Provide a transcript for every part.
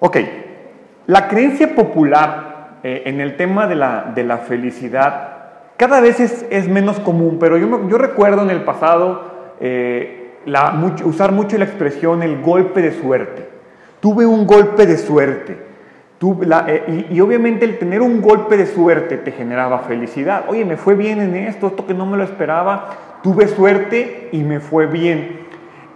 Ok, la creencia popular eh, en el tema de la, de la felicidad cada vez es, es, menos común, pero yo, yo recuerdo en el pasado eh, mucho, usar mucho la expresión el golpe de suerte. Tuve un golpe de suerte. Eh, y, y, obviamente el tener un golpe de suerte te generaba felicidad. Oye, me fue bien en esto, esto que no me lo esperaba, tuve suerte y me fue bien.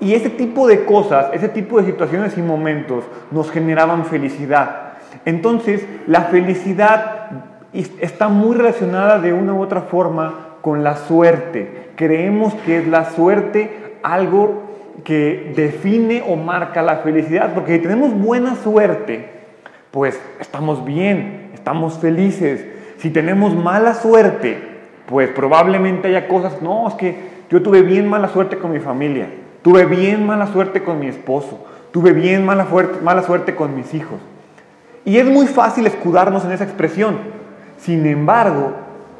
Y ese tipo de cosas, ese tipo de situaciones y momentos nos generaban felicidad. Entonces, la felicidad está muy relacionada de una u otra forma con la suerte. Creemos que es la suerte algo que define o marca la felicidad, porque si tenemos buena suerte, pues estamos bien, estamos felices. Si tenemos mala suerte, pues probablemente haya cosas, no, es que yo tuve bien mala suerte con mi familia, tuve bien mala suerte con mi esposo, tuve bien mala, mala suerte con mis hijos. Y es muy fácil escudarnos en esa expresión. Sin embargo,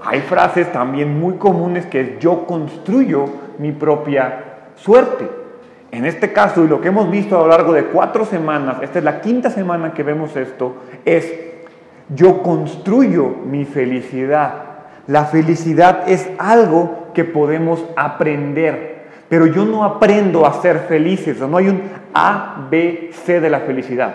hay frases también muy comunes que es yo construyo mi propia suerte. En este caso, y lo que hemos visto a lo largo de cuatro semanas, esta es la quinta semana que vemos esto, es yo construyo mi felicidad. La felicidad es algo que podemos aprender, pero yo no aprendo a ser felices, no hay un A, B, C de la felicidad.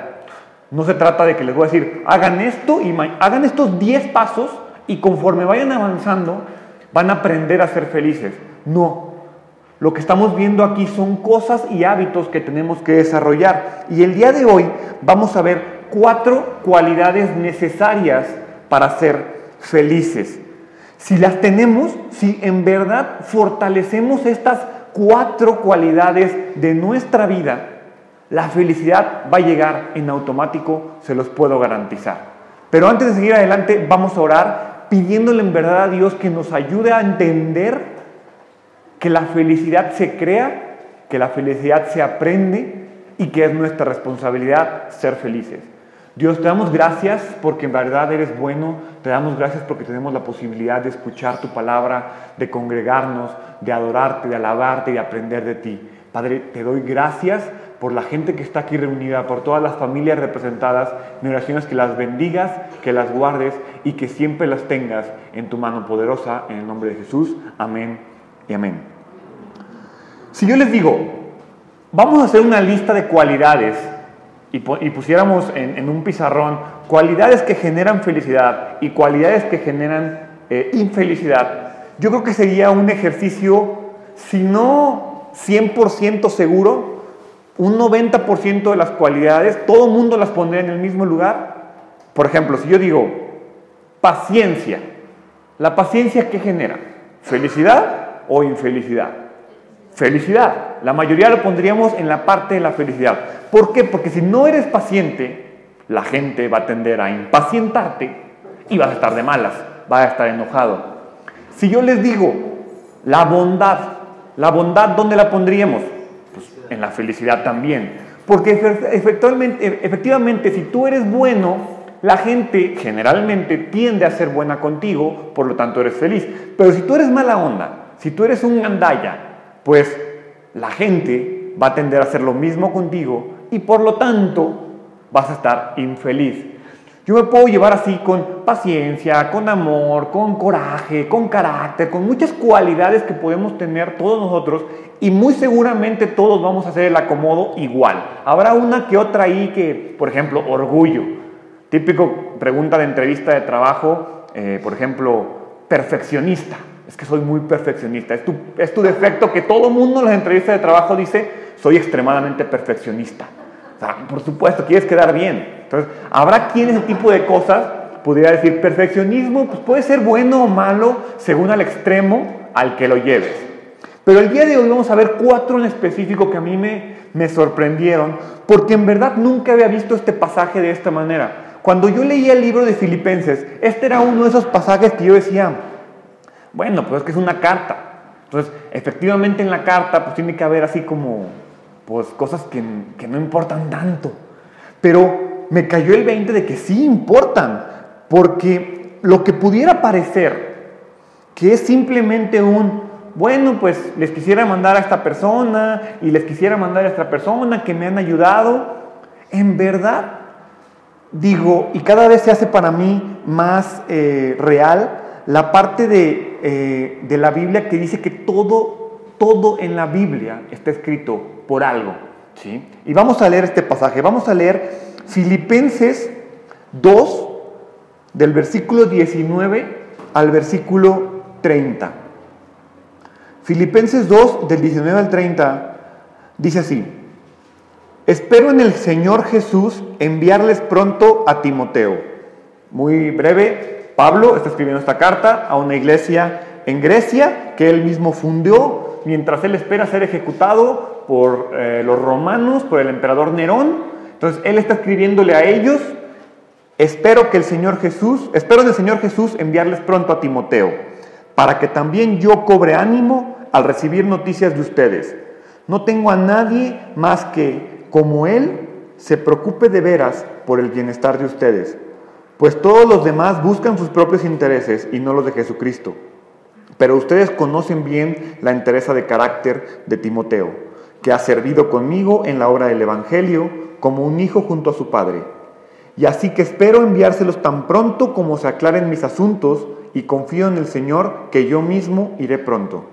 No se trata de que les voy a decir, hagan esto y hagan estos 10 pasos y conforme vayan avanzando van a aprender a ser felices. No. Lo que estamos viendo aquí son cosas y hábitos que tenemos que desarrollar. Y el día de hoy vamos a ver cuatro cualidades necesarias para ser felices. Si las tenemos, si en verdad fortalecemos estas cuatro cualidades de nuestra vida, la felicidad va a llegar en automático, se los puedo garantizar. Pero antes de seguir adelante, vamos a orar pidiéndole en verdad a Dios que nos ayude a entender que la felicidad se crea, que la felicidad se aprende y que es nuestra responsabilidad ser felices. Dios, te damos gracias porque en verdad eres bueno, te damos gracias porque tenemos la posibilidad de escuchar tu palabra, de congregarnos, de adorarte, de alabarte y de aprender de ti. Padre, te doy gracias por la gente que está aquí reunida, por todas las familias representadas. Mi oración es que las bendigas, que las guardes y que siempre las tengas en tu mano poderosa, en el nombre de Jesús. Amén y amén. Si yo les digo, vamos a hacer una lista de cualidades y, pusiéramos en, un pizarrón cualidades que generan felicidad y cualidades que generan eh, infelicidad, yo creo que sería un ejercicio, si no 100% seguro, un 90% de las cualidades, todo el mundo las pondría en el mismo lugar. Por ejemplo, si yo digo paciencia, ¿la paciencia qué genera? ¿Felicidad o infelicidad? Felicidad. La mayoría lo pondríamos en la parte de la felicidad. ¿Por qué? Porque si no eres paciente, la gente va a tender a impacientarte y vas a estar de malas, vas a estar enojado. Si yo les digo la bondad, ¿la bondad dónde la pondríamos? en la felicidad también. Porque efectivamente, efectivamente, si tú eres bueno, la gente generalmente tiende a ser buena contigo, por lo tanto eres feliz. Pero si tú eres mala onda, si tú eres un gandalla, pues la gente va a tender a hacer lo mismo contigo y por lo tanto vas a estar infeliz. Yo me puedo llevar así con paciencia, con amor, con coraje, con carácter, con muchas cualidades que podemos tener todos nosotros y muy seguramente todos vamos a hacer el acomodo igual. Habrá una que otra ahí que, por ejemplo, orgullo. Típico pregunta de entrevista de trabajo, eh, por ejemplo, perfeccionista. Es que soy muy perfeccionista. Es tu, es tu defecto que todo mundo en las entrevistas de trabajo dice, soy extremadamente perfeccionista. O sea, por supuesto, quieres quedar bien. Entonces, habrá quien ese tipo de cosas pudiera decir, perfeccionismo pues puede ser bueno o malo según al extremo al que lo lleves. Pero el día de hoy vamos a ver cuatro en específico que a mí me, me sorprendieron, porque en verdad nunca había visto este pasaje de esta manera. Cuando yo leía el libro de Filipenses, este era uno de esos pasajes que yo decía, bueno, pues es que es una carta. Entonces, efectivamente en la carta pues tiene que haber así como, pues cosas que, que no importan tanto. Pero me cayó el 20 de que sí importan, porque lo que pudiera parecer que es simplemente un bueno, pues les quisiera mandar a esta persona y les quisiera mandar a esta persona que me han ayudado. En verdad, digo, y cada vez se hace para mí más eh, real, la parte de, eh, de, la Biblia que dice que todo, todo en la Biblia está escrito por algo. ¿sí? Y vamos a leer este pasaje, vamos a leer Filipenses 2, del versículo 19 al versículo 30. Filipenses 2, del 19 al 30, dice así, espero en el Señor Jesús enviarles pronto a Timoteo. Muy breve, Pablo está escribiendo esta carta a una iglesia en Grecia que él mismo fundó mientras él espera ser ejecutado por eh, los romanos, por el emperador Nerón. Entonces él está escribiéndole a ellos Espero que el Señor Jesús, espero del Señor Jesús enviarles pronto a Timoteo, para que también yo cobre ánimo al recibir noticias de ustedes. No tengo a nadie más que, como Él, se preocupe de veras por el bienestar de ustedes, pues todos los demás buscan sus propios intereses y no los de Jesucristo. Pero ustedes conocen bien la entereza de carácter de Timoteo, que ha servido conmigo en la obra del Evangelio como un hijo junto a su padre y así que espero enviárselos tan pronto como se aclaren mis asuntos y confío en el Señor que yo mismo iré pronto.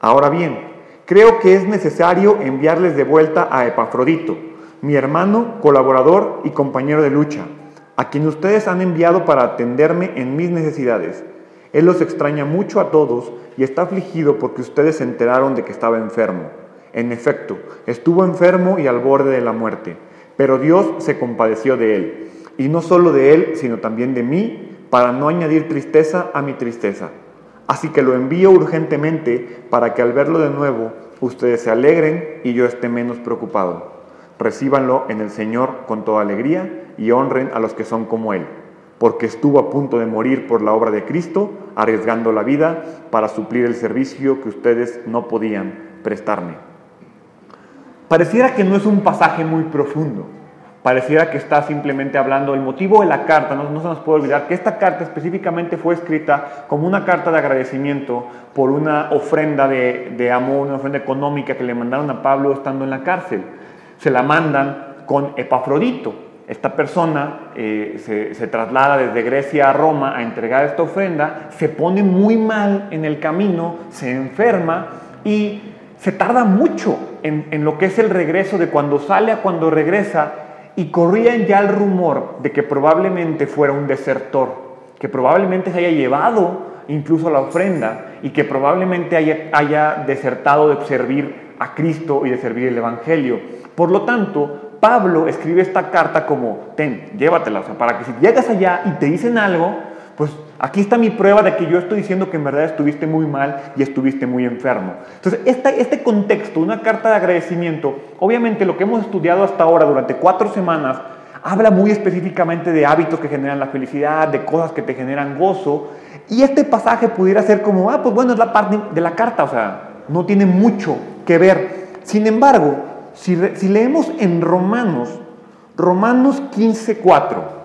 Ahora bien, creo que es necesario enviarles de vuelta a Epafrodito, mi hermano, colaborador y compañero de lucha, a quien ustedes han enviado para atenderme en mis necesidades. Él los extraña mucho a todos y está afligido porque ustedes se enteraron de que estaba enfermo. En efecto, estuvo enfermo y al borde de la muerte, pero Dios se compadeció de él y no solo de él, sino también de mí, para no añadir tristeza a mi tristeza. Así que lo envío urgentemente para que al verlo de nuevo ustedes se alegren y yo esté menos preocupado. Recíbanlo en el Señor con toda alegría y honren a los que son como Él, porque estuvo a punto de morir por la obra de Cristo, arriesgando la vida para suplir el servicio que ustedes no podían prestarme. Pareciera que no es un pasaje muy profundo, pareciera que está simplemente hablando el motivo de la carta, no, se nos puede olvidar que esta carta específicamente fue escrita como una carta de agradecimiento por una ofrenda de, amor, una ofrenda económica que le mandaron a Pablo estando en la cárcel. Se la mandan con Epafrodito. Esta persona eh, se, traslada desde Grecia a Roma a entregar esta ofrenda, se pone muy mal en el camino, se enferma y se tarda mucho en, en lo que es el regreso de cuando sale a cuando regresa y corrían ya el rumor de que probablemente fuera un desertor, que probablemente se haya llevado incluso la ofrenda y que probablemente haya, haya desertado de servir a Cristo y de servir el Evangelio. Por lo tanto, Pablo escribe esta carta como, ten, llévatela, o sea, para que si llegas allá y te dicen algo, pues aquí está mi prueba de que yo estoy diciendo que en verdad estuviste muy mal y estuviste muy enfermo. Entonces, este contexto, una carta de agradecimiento, obviamente lo que hemos estudiado hasta ahora durante cuatro semanas, habla muy específicamente de hábitos que generan la felicidad, de cosas que te generan gozo. Y este pasaje pudiera ser como, ah, pues bueno, es la parte de la carta, o sea, no tiene mucho que ver. Sin embargo, si, leemos en Romanos, Romanos 15, 4,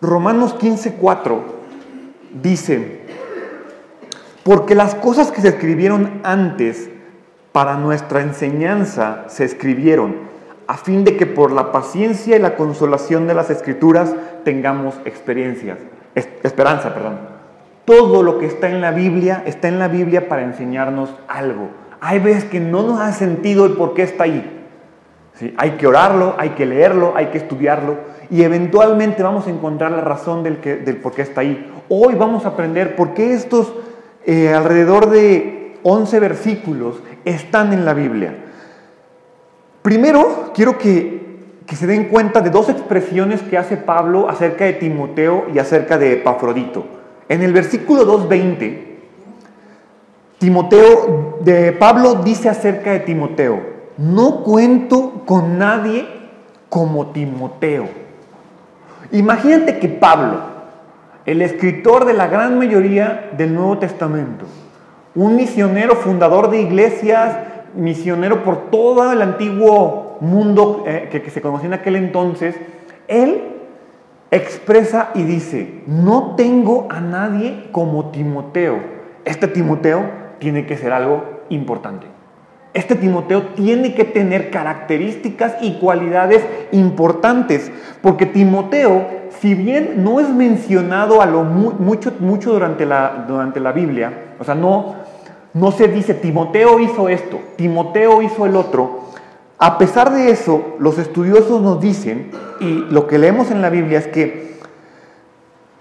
Romanos 15:4 dice, porque las cosas que se escribieron antes para nuestra enseñanza se escribieron, a fin de que por la paciencia y la consolación de las escrituras tengamos experiencias, esperanza, perdón. Todo lo que está en la Biblia está en la Biblia para enseñarnos algo. Hay veces que no nos ha sentido el por qué está ahí. ¿Sí? Hay que orarlo, hay que leerlo, hay que estudiarlo y eventualmente vamos a encontrar la razón del, que, del por qué está ahí. Hoy vamos a aprender por qué estos eh, alrededor de 11 versículos están en la Biblia. Primero, quiero que, que se den cuenta de dos expresiones que hace Pablo acerca de Timoteo y acerca de Epafrodito. En el versículo 2.20, Timoteo, de Pablo dice acerca de Timoteo, no cuento con nadie como Timoteo. Imagínate que Pablo, el escritor de la gran mayoría del Nuevo Testamento, un misionero fundador de iglesias, misionero por todo el antiguo mundo eh, que, que se conocía en aquel entonces, él expresa y dice, no tengo a nadie como Timoteo. Este Timoteo tiene que ser algo importante. este Timoteo tiene que tener características y cualidades importantes, porque Timoteo, si bien no es mencionado a lo mucho, mucho durante, la, durante la Biblia, o sea, no, no se dice Timoteo hizo esto, Timoteo hizo el otro, a pesar de eso, los estudiosos nos dicen, y lo que leemos en la Biblia es que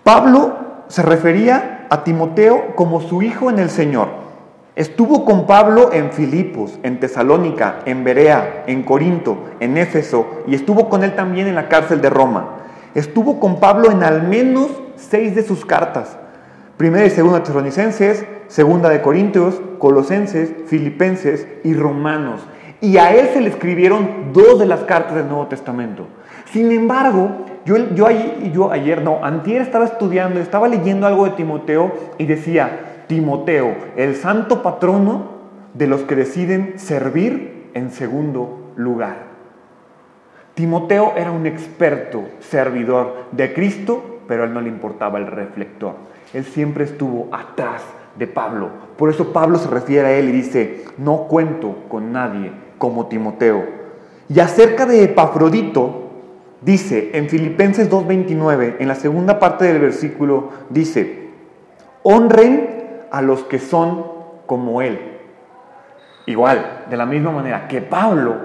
Pablo se refería a Timoteo como su hijo en el Señor. Estuvo con Pablo en Filipos, en Tesalónica, en Berea, en Corinto, en Éfeso y estuvo con él también en la cárcel de Roma. Estuvo con Pablo en al menos seis de sus cartas. Primera y segunda Tesalonicenses, segunda de Corintios, Colosenses, Filipenses y Romanos. Y a él se le escribieron dos de las cartas del Nuevo Testamento. Sin embargo, yo, ayer, no, antier estaba estudiando, estaba leyendo algo de Timoteo y decía, Timoteo, el santo patrono de los que deciden servir en segundo lugar. Timoteo era un experto servidor de Cristo, pero a él no le importaba el reflector. Él siempre estuvo atrás de Pablo. Por eso Pablo se refiere a él y dice, no cuento con nadie como Timoteo. Y acerca de Epafrodito, dice en Filipenses 2.29, en la segunda parte del versículo, dice, honren a los que son como Él. Igual, de la misma manera que Pablo,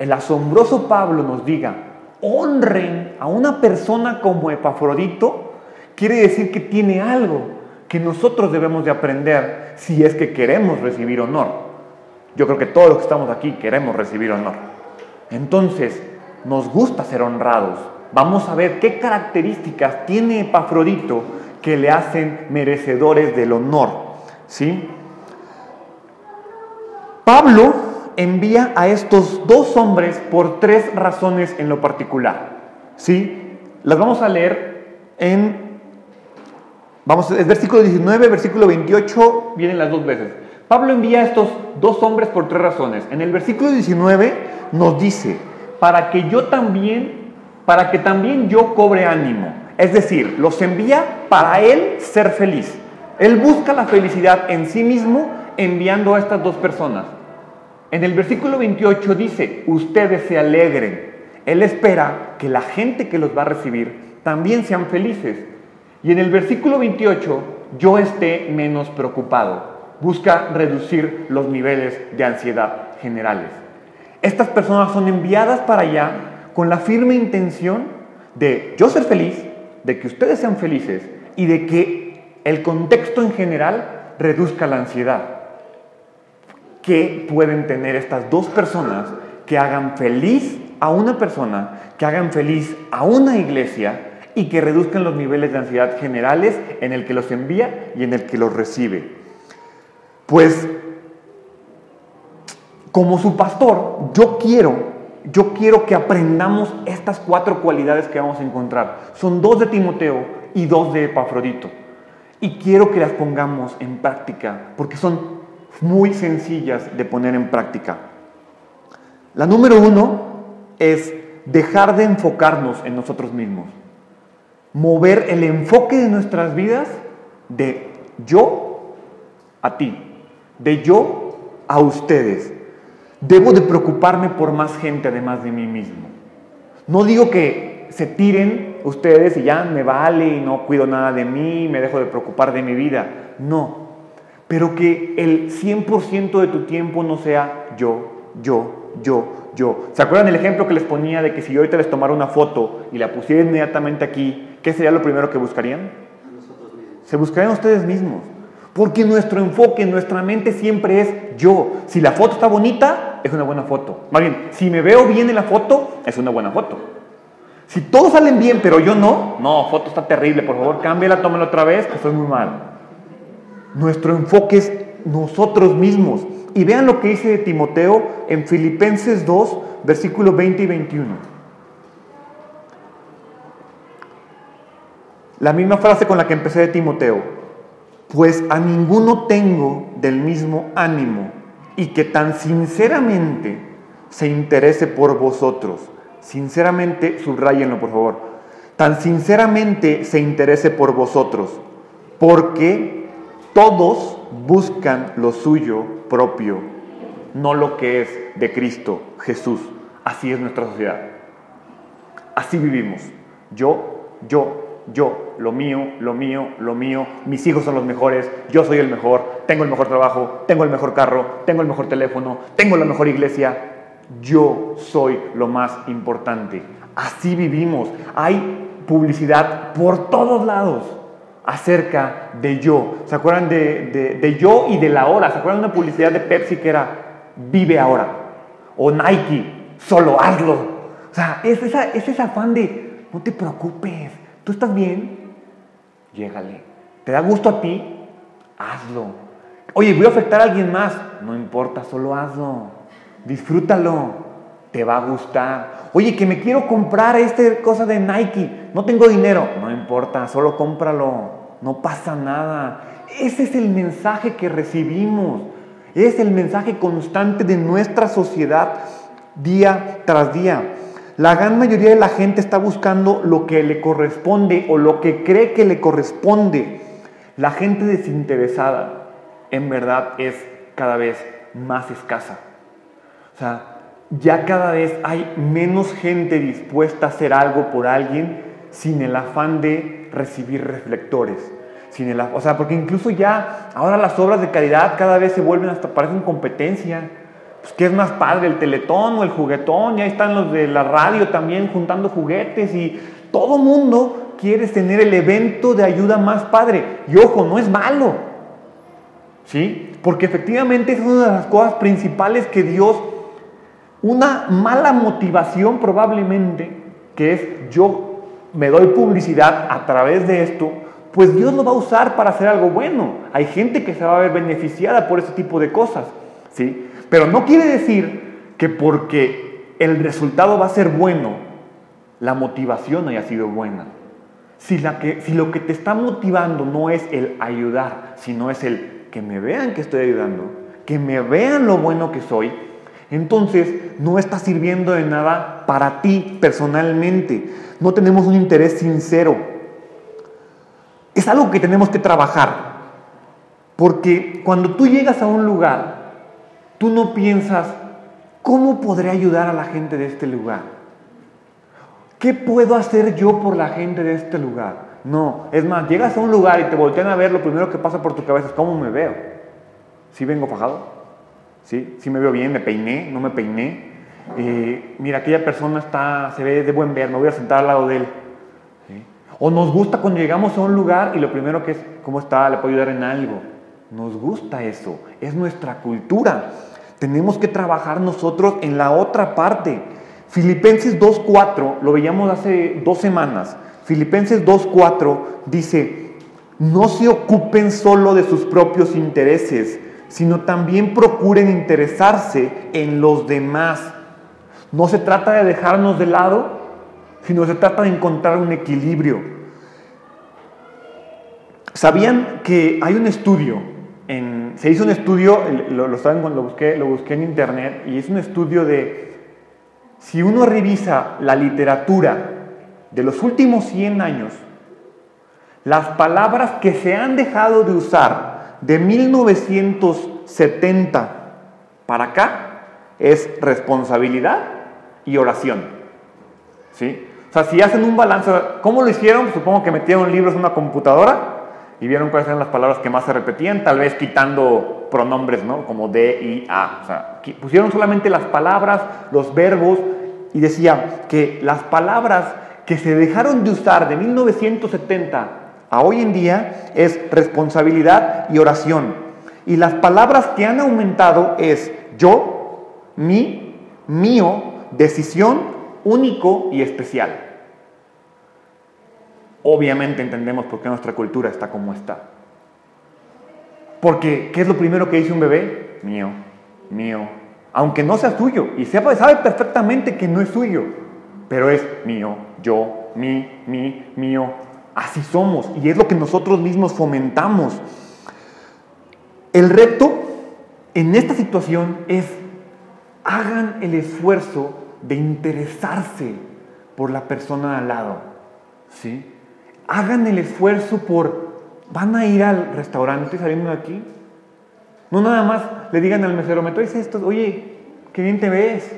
el asombroso Pablo nos diga, honren a una persona como Epafrodito, quiere decir que tiene algo que nosotros debemos de aprender si es que queremos recibir honor. Yo creo que todos los que estamos aquí queremos recibir honor. Entonces, nos gusta ser honrados. Vamos a ver qué características tiene Epafrodito que le hacen merecedores del honor. ¿Sí? Pablo envía a estos dos hombres por tres razones en lo particular. ¿Sí? Las vamos a leer en Vamos, es versículo 19, versículo 28, vienen las dos veces. Pablo envía a estos dos hombres por tres razones. En el versículo 19 nos dice, para que yo también, para que también yo cobre ánimo. Es decir, los envía para él ser feliz. Él busca la felicidad en sí mismo enviando a estas dos personas. En el versículo 28 dice, ustedes se alegren. Él espera que la gente que los va a recibir también sean felices. Y en el versículo 28, yo esté menos preocupado. Busca reducir los niveles de ansiedad generales. Estas personas son enviadas para allá con la firme intención de yo ser feliz, de que ustedes sean felices y de que el contexto en general reduzca la ansiedad. ¿Qué pueden tener estas dos personas que hagan feliz a una persona, que hagan feliz a una iglesia y que reduzcan los niveles de ansiedad generales en el que los envía y en el que los recibe? Pues como su pastor, yo quiero yo quiero que aprendamos estas cuatro cualidades que vamos a encontrar. Son dos de Timoteo y dos de Epafrodito. Y quiero que las pongamos en práctica, porque son muy sencillas de poner en práctica. La número uno es dejar de enfocarnos en nosotros mismos. Mover el enfoque de nuestras vidas de yo a ti, de yo a ustedes. Debo de preocuparme por más gente además de mí mismo. No digo que se tiren ustedes y ya me vale y no cuido nada de mí, me dejo de preocupar de mi vida. No, pero que el 100% de tu tiempo no sea yo, yo, yo, yo. ¿Se acuerdan el ejemplo que les ponía de que si yo ahorita les tomara una foto y la pusiera inmediatamente aquí, ¿qué sería lo primero que buscarían? Se buscarían ustedes mismos. Porque nuestro enfoque, nuestra mente siempre es yo. Si la foto está bonita, es una buena foto. Más bien, si me veo bien en la foto, es una buena foto. Si todos salen bien, pero yo no, no, foto está terrible, por favor, cámbiala, tómela otra vez, que soy muy mal. Nuestro enfoque es nosotros mismos. Y vean lo que dice Timoteo en Filipenses 2, versículos 20 y 21. La misma frase con la que empecé de Timoteo. Pues a ninguno tengo del mismo ánimo y que tan sinceramente se interese por vosotros sinceramente, subrayenlo por favor, tan sinceramente se interese por vosotros, porque todos buscan lo suyo propio, no lo que es de Cristo Jesús. Así es nuestra sociedad. Así vivimos. Yo, yo, yo, lo mío, lo mío, lo mío, mis hijos son los mejores, yo soy el mejor, tengo el mejor trabajo, tengo el mejor carro, tengo el mejor teléfono, tengo la mejor iglesia. Yo soy lo más importante. Así vivimos. Hay publicidad por todos lados acerca de yo. ¿Se acuerdan de, yo y de la hora? ¿Se acuerdan de una publicidad de Pepsi que era vive ahora? O Nike, solo hazlo. O sea, es, esa, es ese afán de no te preocupes, tú estás bien, llégale. ¿Te da gusto a ti? Hazlo. Oye, voy a afectar a alguien más. No importa, solo hazlo. Disfrútalo. Te va a gustar. Oye, que me quiero comprar esta cosa de Nike. No tengo dinero. No importa, solo cómpralo no pasa nada. Ese es el mensaje que recibimos. Es el mensaje constante de nuestra sociedad día tras día. La gran mayoría de la gente está buscando lo que le corresponde o lo que cree que le corresponde. La gente desinteresada en verdad es cada vez más escasa. O sea, ya cada vez hay menos gente dispuesta a hacer algo por alguien sin el afán de recibir reflectores. Sin el, o sea, porque incluso ya ahora las obras de caridad cada vez se vuelven hasta parecen competencia. Pues, ¿Qué es más padre, el teletón o el juguetón? Ya están los de la radio también juntando juguetes y todo mundo quiere tener el evento de ayuda más padre. Y ojo, no es malo. ¿Sí? Porque efectivamente es una de las cosas principales que Dios, una mala motivación probablemente, que es yo me doy publicidad a través de esto, pues Dios lo va a usar para hacer algo bueno. Hay gente que se va a ver beneficiada por ese tipo de cosas, ¿sí? Pero no quiere decir que porque el resultado va a ser bueno, la motivación haya sido buena. Si, la que, si lo que te está motivando no es el ayudar, sino es el que me vean que estoy ayudando, que me vean lo bueno que soy, entonces no está sirviendo de nada para ti personalmente. No tenemos un interés sincero. Es algo que tenemos que trabajar. Porque cuando tú llegas a un lugar, tú no piensas, ¿cómo podré ayudar a la gente de este lugar? ¿Qué puedo hacer yo por la gente de este lugar? No, es más, llegas a un lugar y te voltean a ver, lo primero que pasa por tu cabeza es cómo me veo. ¿Sí vengo fajado? ¿Sí? me veo bien, me peiné, no me peiné. Eh, mira, aquella persona está, se ve de buen ver, me voy a sentar al lado de él. O nos gusta cuando llegamos a un lugar y lo primero que es, ¿cómo está? ¿Le puedo ayudar en algo? Nos gusta eso, es nuestra cultura. Tenemos que trabajar nosotros en la otra parte. Filipenses 2.4, lo veíamos hace dos semanas. Filipenses 2.4 dice, no se ocupen solo de sus propios intereses, sino también procuren interesarse en los demás. No se trata de dejarnos de lado, sino se trata de encontrar un equilibrio. ¿Sabían que hay un estudio? Se hizo un estudio, lo, lo saben cuando lo busqué, lo busqué en internet, y es un estudio de si uno revisa la literatura de los últimos 100 años, las palabras que se han dejado de usar de 1970 para acá es responsabilidad y oración. ¿Sí? O sea, si hacen un balance, ¿cómo lo hicieron? Supongo que metieron libros en una computadora y vieron cuáles eran las palabras que más se repetían, tal vez quitando pronombres, ¿no? Como de y a. O sea, pusieron solamente las palabras, los verbos y decía que las palabras que se dejaron de usar de 1970 a hoy en día es responsabilidad y oración. Y las palabras que han aumentado es yo, mi, mío, decisión, único y especial. Obviamente entendemos por qué nuestra cultura está como está. Porque, ¿qué es lo primero que dice un bebé? Mío, mío. Aunque no sea suyo y sepa, sabe perfectamente que no es suyo, pero es mío, yo, mi, mi, mío, Así somos y es lo que nosotros mismos fomentamos. El reto en esta situación es hagan el esfuerzo de interesarse por la persona al lado. ¿sí? Hagan el esfuerzo por, ¿van a ir al restaurante saliendo de aquí? No nada más, le digan al mesero, me traes esto, oye, qué bien te ves,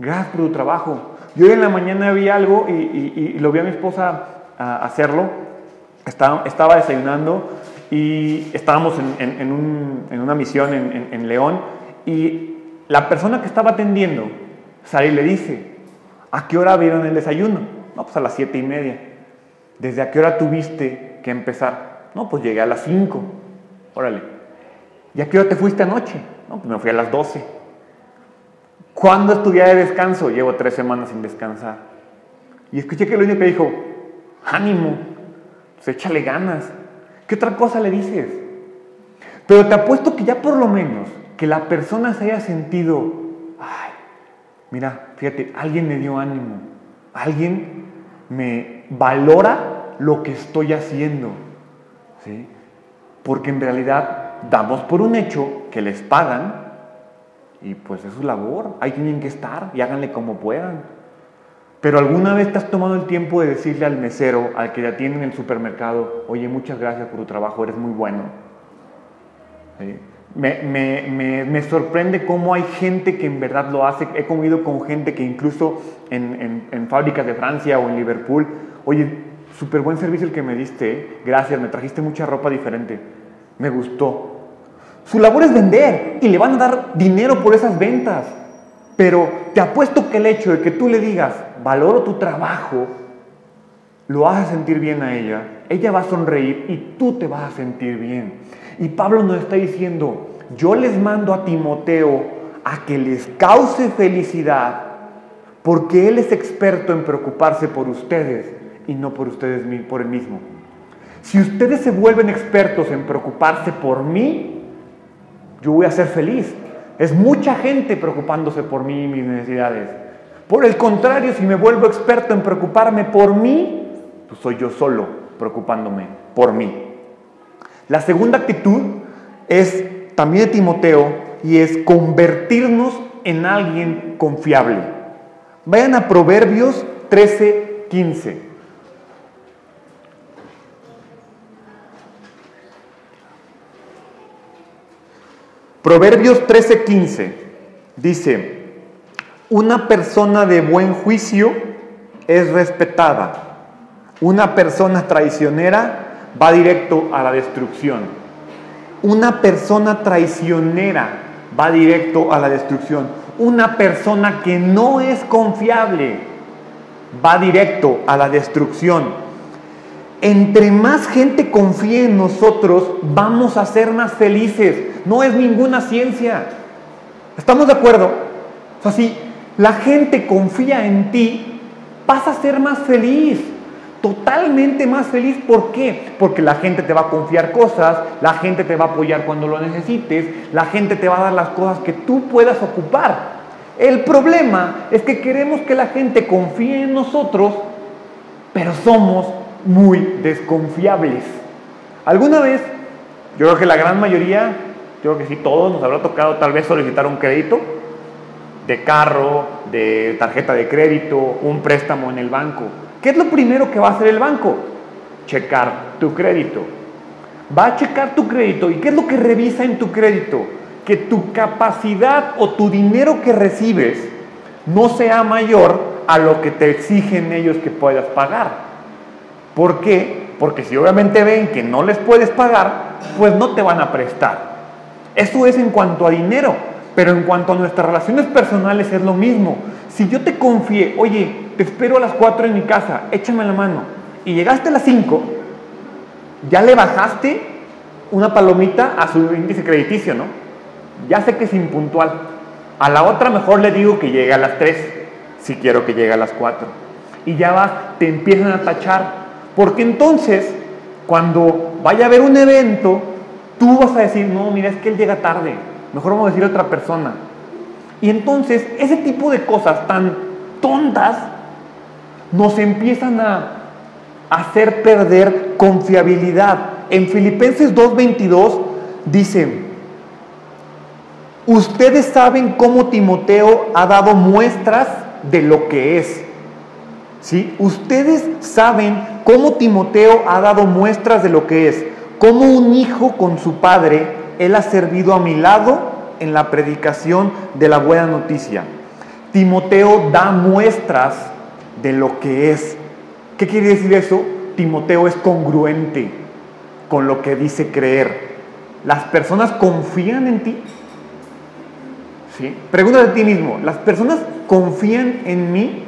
gracias por tu trabajo. Yo hoy en la mañana vi algo y, lo vi a mi esposa hacerlo, estaba, estaba desayunando y estábamos en, una misión en, León y la persona que estaba atendiendo sale y le dice, ¿a qué hora vieron el desayuno? No, pues a las siete y media. ¿Desde a qué hora tuviste que empezar? No, pues llegué a las cinco. Órale. ¿Y a qué hora te fuiste anoche? No, pues me fui a las doce. ¿Cuándo es tu día de descanso? Llevo tres semanas sin descansar. Y escuché que lo único que dijo, ánimo, pues échale ganas. ¿Qué otra cosa le dices? Pero te apuesto que ya por lo menos que la persona se haya sentido, ay, mira, fíjate, alguien me dio ánimo, alguien me valora lo que estoy haciendo, ¿sí? Porque en realidad damos por un hecho que les pagan y pues es su labor, ahí tienen que estar y háganle como puedan. Pero alguna vez te has tomado el tiempo de decirle al mesero, al que ya tiene en el supermercado, oye, muchas gracias por tu trabajo, eres muy bueno. Me, sorprende cómo hay gente que en verdad lo hace. He comido con gente que incluso en, en fábricas de Francia o en Liverpool, oye, súper buen servicio el que me diste, ¿eh? gracias, me trajiste mucha ropa diferente, me gustó. Su labor es vender y le van a dar dinero por esas ventas. Pero te apuesto que el hecho de que tú le digas, valoro tu trabajo, lo hace sentir bien a ella, ella va a sonreír y tú te vas a sentir bien. Y Pablo nos está diciendo, yo les mando a Timoteo a que les cause felicidad, porque él es experto en preocuparse por ustedes y no por ustedes por él mismo. Si ustedes se vuelven expertos en preocuparse por mí, yo voy a ser feliz. Es mucha gente preocupándose por mí y mis necesidades. Por el contrario, si me vuelvo experto en preocuparme por mí, pues soy yo solo preocupándome por mí. La segunda actitud es también de Timoteo y es convertirnos en alguien confiable. Vayan a Proverbios 13, 15. Proverbios 13:15 dice, una persona de buen juicio es respetada, una persona traicionera va directo a la destrucción. Una persona traicionera va directo a la destrucción. Una persona que no es confiable va directo a la destrucción entre más gente confíe en nosotros, vamos a ser más felices. No es ninguna ciencia. ¿Estamos de acuerdo? O la gente confía en ti, vas a ser más feliz. Totalmente más feliz. ¿Por qué? Porque la gente te va a confiar cosas, la gente te va a apoyar cuando lo necesites, la gente te va a dar las cosas que tú puedas ocupar. El problema es que queremos que la gente confíe en nosotros, pero somos muy desconfiables. ¿Alguna vez? Yo creo que la gran mayoría, yo creo que sí, todos nos habrá tocado tal vez solicitar un crédito de carro, de tarjeta de crédito, un préstamo en el banco. ¿Qué es lo primero que va a hacer el banco? Checar tu crédito. Va a checar tu crédito. ¿Y qué es lo que revisa en tu crédito? Que tu capacidad o tu dinero que recibes no sea mayor a lo que te exigen ellos que puedas pagar. ¿Por qué? Porque si obviamente ven que no les puedes pagar, pues no te van a prestar. Eso es en cuanto a dinero, pero en cuanto a nuestras relaciones personales es lo mismo. Si yo te confié, oye, te espero a las 4 en mi casa, échame la mano, y llegaste a las 5, ya le bajaste una palomita a su índice crediticio, ¿no? Ya sé que es impuntual. A la otra mejor le digo que llegue a las 3, si quiero que llegue a las 4. Y ya vas, te empiezan a tachar porque entonces, cuando vaya a haber un evento, tú vas a decir, no, mira, es que él llega tarde, mejor vamos a decir otra persona. Y entonces, ese tipo de cosas tan tontas nos empiezan a hacer perder confiabilidad. En Filipenses 2.22 dice, ustedes saben cómo Timoteo ha dado muestras de lo que es. ¿Sí? Ustedes saben cómo Timoteo ha dado muestras de lo que es, como un hijo con su padre, él ha servido a mi lado en la predicación de la buena noticia. Timoteo da muestras de lo que es. ¿Qué quiere decir eso? Timoteo es congruente con lo que dice creer. ¿Las personas confían en ti? ¿Sí? Pregúntate a ti mismo, ¿las personas confían en mí?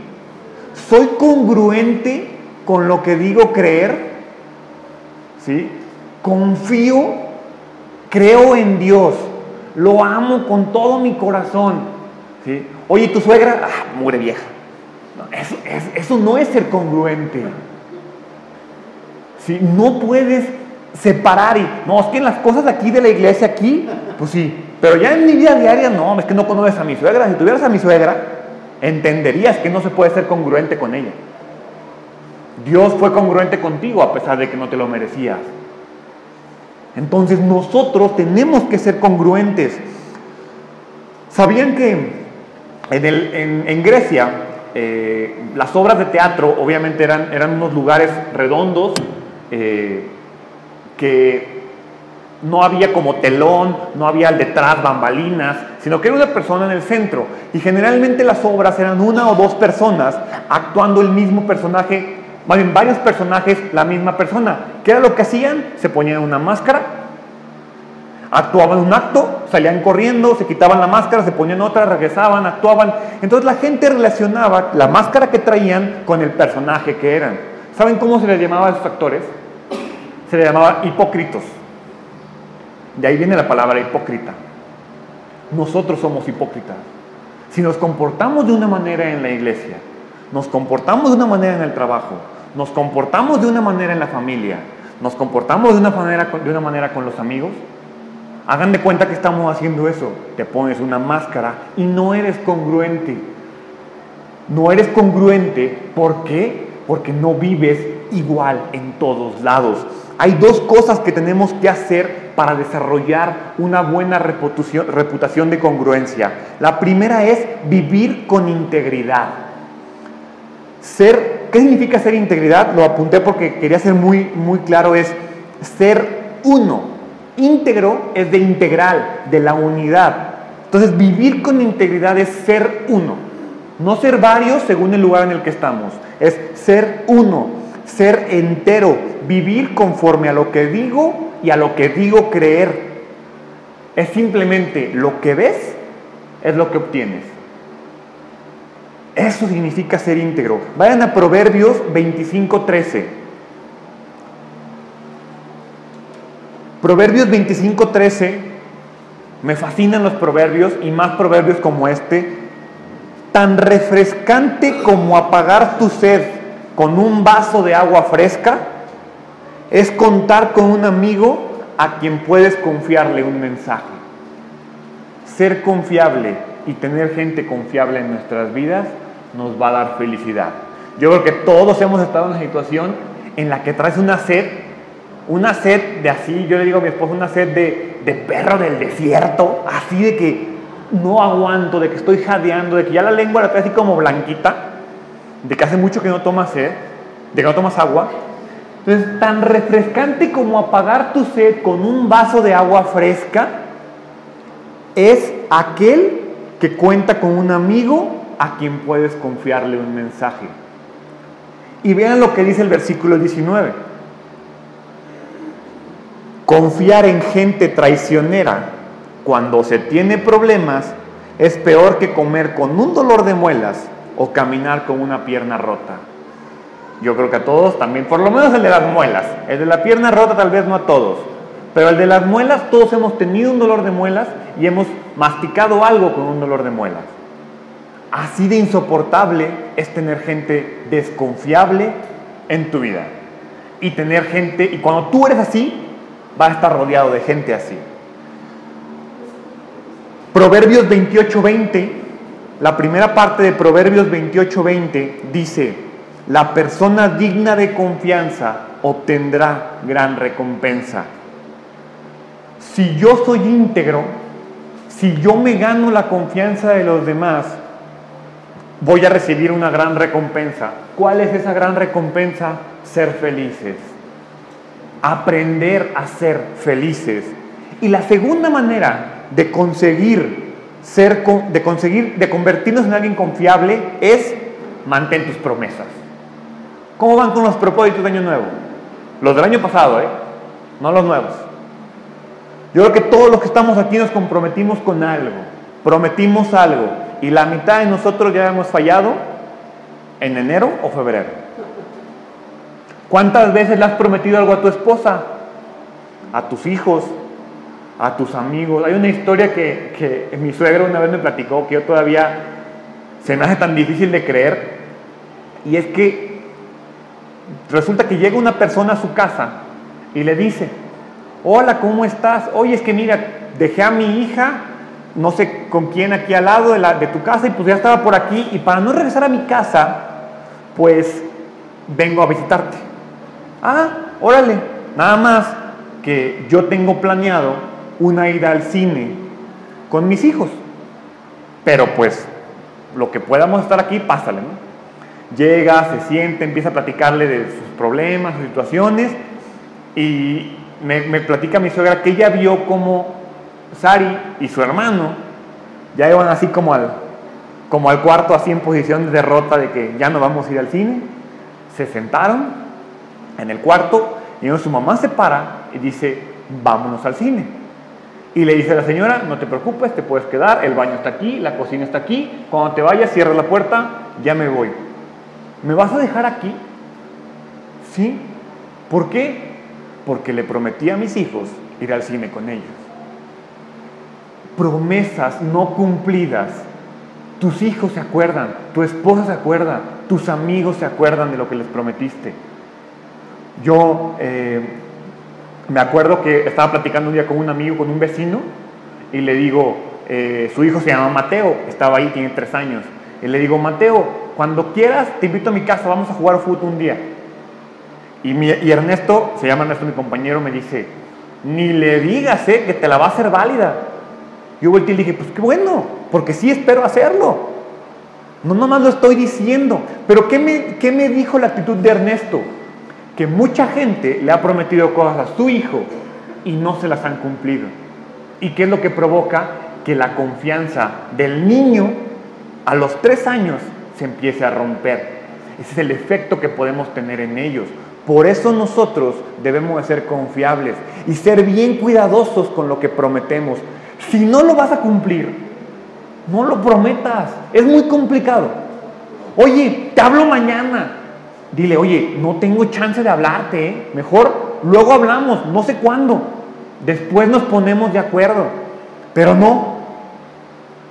¿Soy congruente con lo que digo creer? ¿Sí? Confío, creo en Dios, lo amo con todo mi corazón. Oye, ¿tu suegra? Ah, mure vieja. eso, eso, no es ser congruente. ¿Sí? No puedes separar y, no, es que en las cosas aquí de la iglesia, aquí, pues sí, pero ya en mi vida diaria, no, es que no conoces a mi suegra. Si tuvieras a mi suegra, entenderías que no se puede ser congruente con ella. Dios fue congruente contigo a pesar de que no te lo merecías. Entonces nosotros tenemos que ser congruentes. ¿Sabían que en, Grecia eh, las obras de teatro obviamente eran, unos lugares redondos eh, que no había como telón, no había detrás bambalinas, sino que era una persona en el centro. Y generalmente las obras eran una o dos personas actuando el mismo personaje, más bien varios personajes, la misma persona. ¿Qué era lo que hacían? Se ponían una máscara, actuaban un acto, salían corriendo, se quitaban la máscara, se ponían otra, regresaban, actuaban. Entonces la gente relacionaba la máscara que traían con el personaje que eran. ¿Saben cómo se les llamaba a esos actores? Se les llamaba hipócritos. De ahí viene la palabra hipócrita. Nosotros somos hipócritas. Si nos comportamos de una manera en la iglesia, nos comportamos de una manera en el trabajo, nos comportamos de una manera en la familia, nos comportamos de una manera, de una manera con los amigos, hagan de cuenta que estamos haciendo eso. Te pones una máscara y no eres congruente. No eres congruente, ¿por qué? Porque no vives igual en todos lados. Hay dos cosas que tenemos que hacer para desarrollar una buena reputación, de congruencia. La primera es vivir con integridad. Ser, ¿qué significa ser integridad? Lo apunté porque quería ser muy, muy claro, es ser uno. Íntegro es de integral, de la unidad. Entonces, vivir con integridad es ser uno. No ser varios según el lugar en el que estamos. Es ser uno ser entero, vivir conforme a lo que digo y a lo que digo creer. Es simplemente lo que ves, es lo que obtienes. Eso significa ser íntegro. Vayan a Proverbios 25:13. Proverbios 25:13, me fascinan los proverbios y más proverbios como este, tan refrescante como apagar tu sed con un vaso de agua fresca es contar con un amigo a quien puedes confiarle un mensaje. Ser confiable y tener gente confiable en nuestras vidas nos va a dar felicidad. Yo creo que todos hemos estado en una situación en la que traes una sed, una sed de así, yo le digo a mi esposa, una sed de, de perro del desierto, así de que no aguanto, de que estoy jadeando, de que ya la lengua la trae así como blanquita de que hace mucho que no tomas sed, de que no tomas agua. Entonces, tan refrescante como apagar tu sed con un vaso de agua fresca es aquel que cuenta con un amigo a quien puedes confiarle un mensaje. Y vean lo que dice el versículo 19. Confiar en gente traicionera cuando se tiene problemas es peor que comer con un dolor de muelas o caminar con una pierna rota. Yo creo que a todos también, por lo menos el de las muelas. El de la pierna rota tal vez no a todos, pero el de las muelas todos hemos tenido un dolor de muelas y hemos masticado algo con un dolor de muelas. Así de insoportable es tener gente desconfiable en tu vida. Y tener gente, y cuando tú eres así, vas a estar rodeado de gente así. Proverbios 28:20 la primera parte de Proverbios 28:20 dice, la persona digna de confianza obtendrá gran recompensa. Si yo soy íntegro, si yo me gano la confianza de los demás, voy a recibir una gran recompensa. ¿Cuál es esa gran recompensa? Ser felices. Aprender a ser felices. Y la segunda manera de conseguir ser, de conseguir, de convertirnos en alguien confiable es mantén tus promesas. ¿Cómo van con los propósitos de año nuevo? Los del año pasado, ¿eh? No los nuevos. Yo creo que todos los que estamos aquí nos comprometimos con algo, prometimos algo, y la mitad de nosotros ya hemos fallado en enero o febrero. ¿Cuántas veces le has prometido algo a tu esposa, a tus hijos, a tus amigos? Hay una historia que, que mi suegra una vez me platicó que yo todavía se me hace tan difícil de creer, y es que resulta que llega una persona a su casa y le dice, hola, ¿cómo estás? Oye, es que mira, dejé a mi hija, no sé con quién aquí al lado de, tu casa y pues ya estaba por aquí y para no regresar a mi casa, pues vengo a visitarte. Ah, órale, nada más que yo tengo planeado una ida al cine con mis hijos. Pero pues, lo que podamos estar aquí, pásale, ¿no? Llega, se siente, empieza a platicarle de sus problemas, sus situaciones y me, platica mi suegra que ella vio como Sari y su hermano ya iban así como al, como al cuarto, así en posición de derrota de que ya no vamos a ir al cine. Se sentaron en el cuarto y su mamá se para y dice, vámonos al cine. Y le dice a la señora, no te preocupes, te puedes quedar, el baño está aquí, la cocina está aquí, cuando te vayas cierra la puerta, ya me voy. ¿Me vas a dejar aquí? ¿Sí? ¿Por qué? porque le prometí a mis hijos ir al cine con ellos. Promesas no cumplidas. Tus hijos se acuerdan, tu esposa se acuerda, tus amigos se acuerdan de lo que les prometiste. Yo eh, me acuerdo que estaba platicando un día con un amigo, con un vecino, y le digo, eh, su hijo se llama Mateo, estaba ahí, tiene tres años. Y le digo, Mateo, cuando quieras te invito a mi casa, vamos a jugar fútbol un día. Y, Ernesto, se llama Ernesto mi compañero, me dice, ni le digas eh, que te la va a hacer válida. Yo volteé y dije, pues qué bueno, porque sí espero hacerlo. No nomás lo estoy diciendo. Pero ¿qué me, ¿qué me dijo la actitud de Ernesto? Que mucha gente le ha prometido cosas a su hijo y no se las han cumplido. ¿Y qué es lo que provoca? Que la confianza del niño a los tres años se empiece a romper. Ese es el efecto que podemos tener en ellos. Por eso nosotros debemos de ser confiables y ser bien cuidadosos con lo que prometemos. Si no lo vas a cumplir, no lo prometas. Es muy complicado. Oye, te hablo mañana. Dile, oye, no tengo chance de hablarte. ¿eh? Mejor luego hablamos, no sé cuándo. Después nos ponemos de acuerdo. Pero no,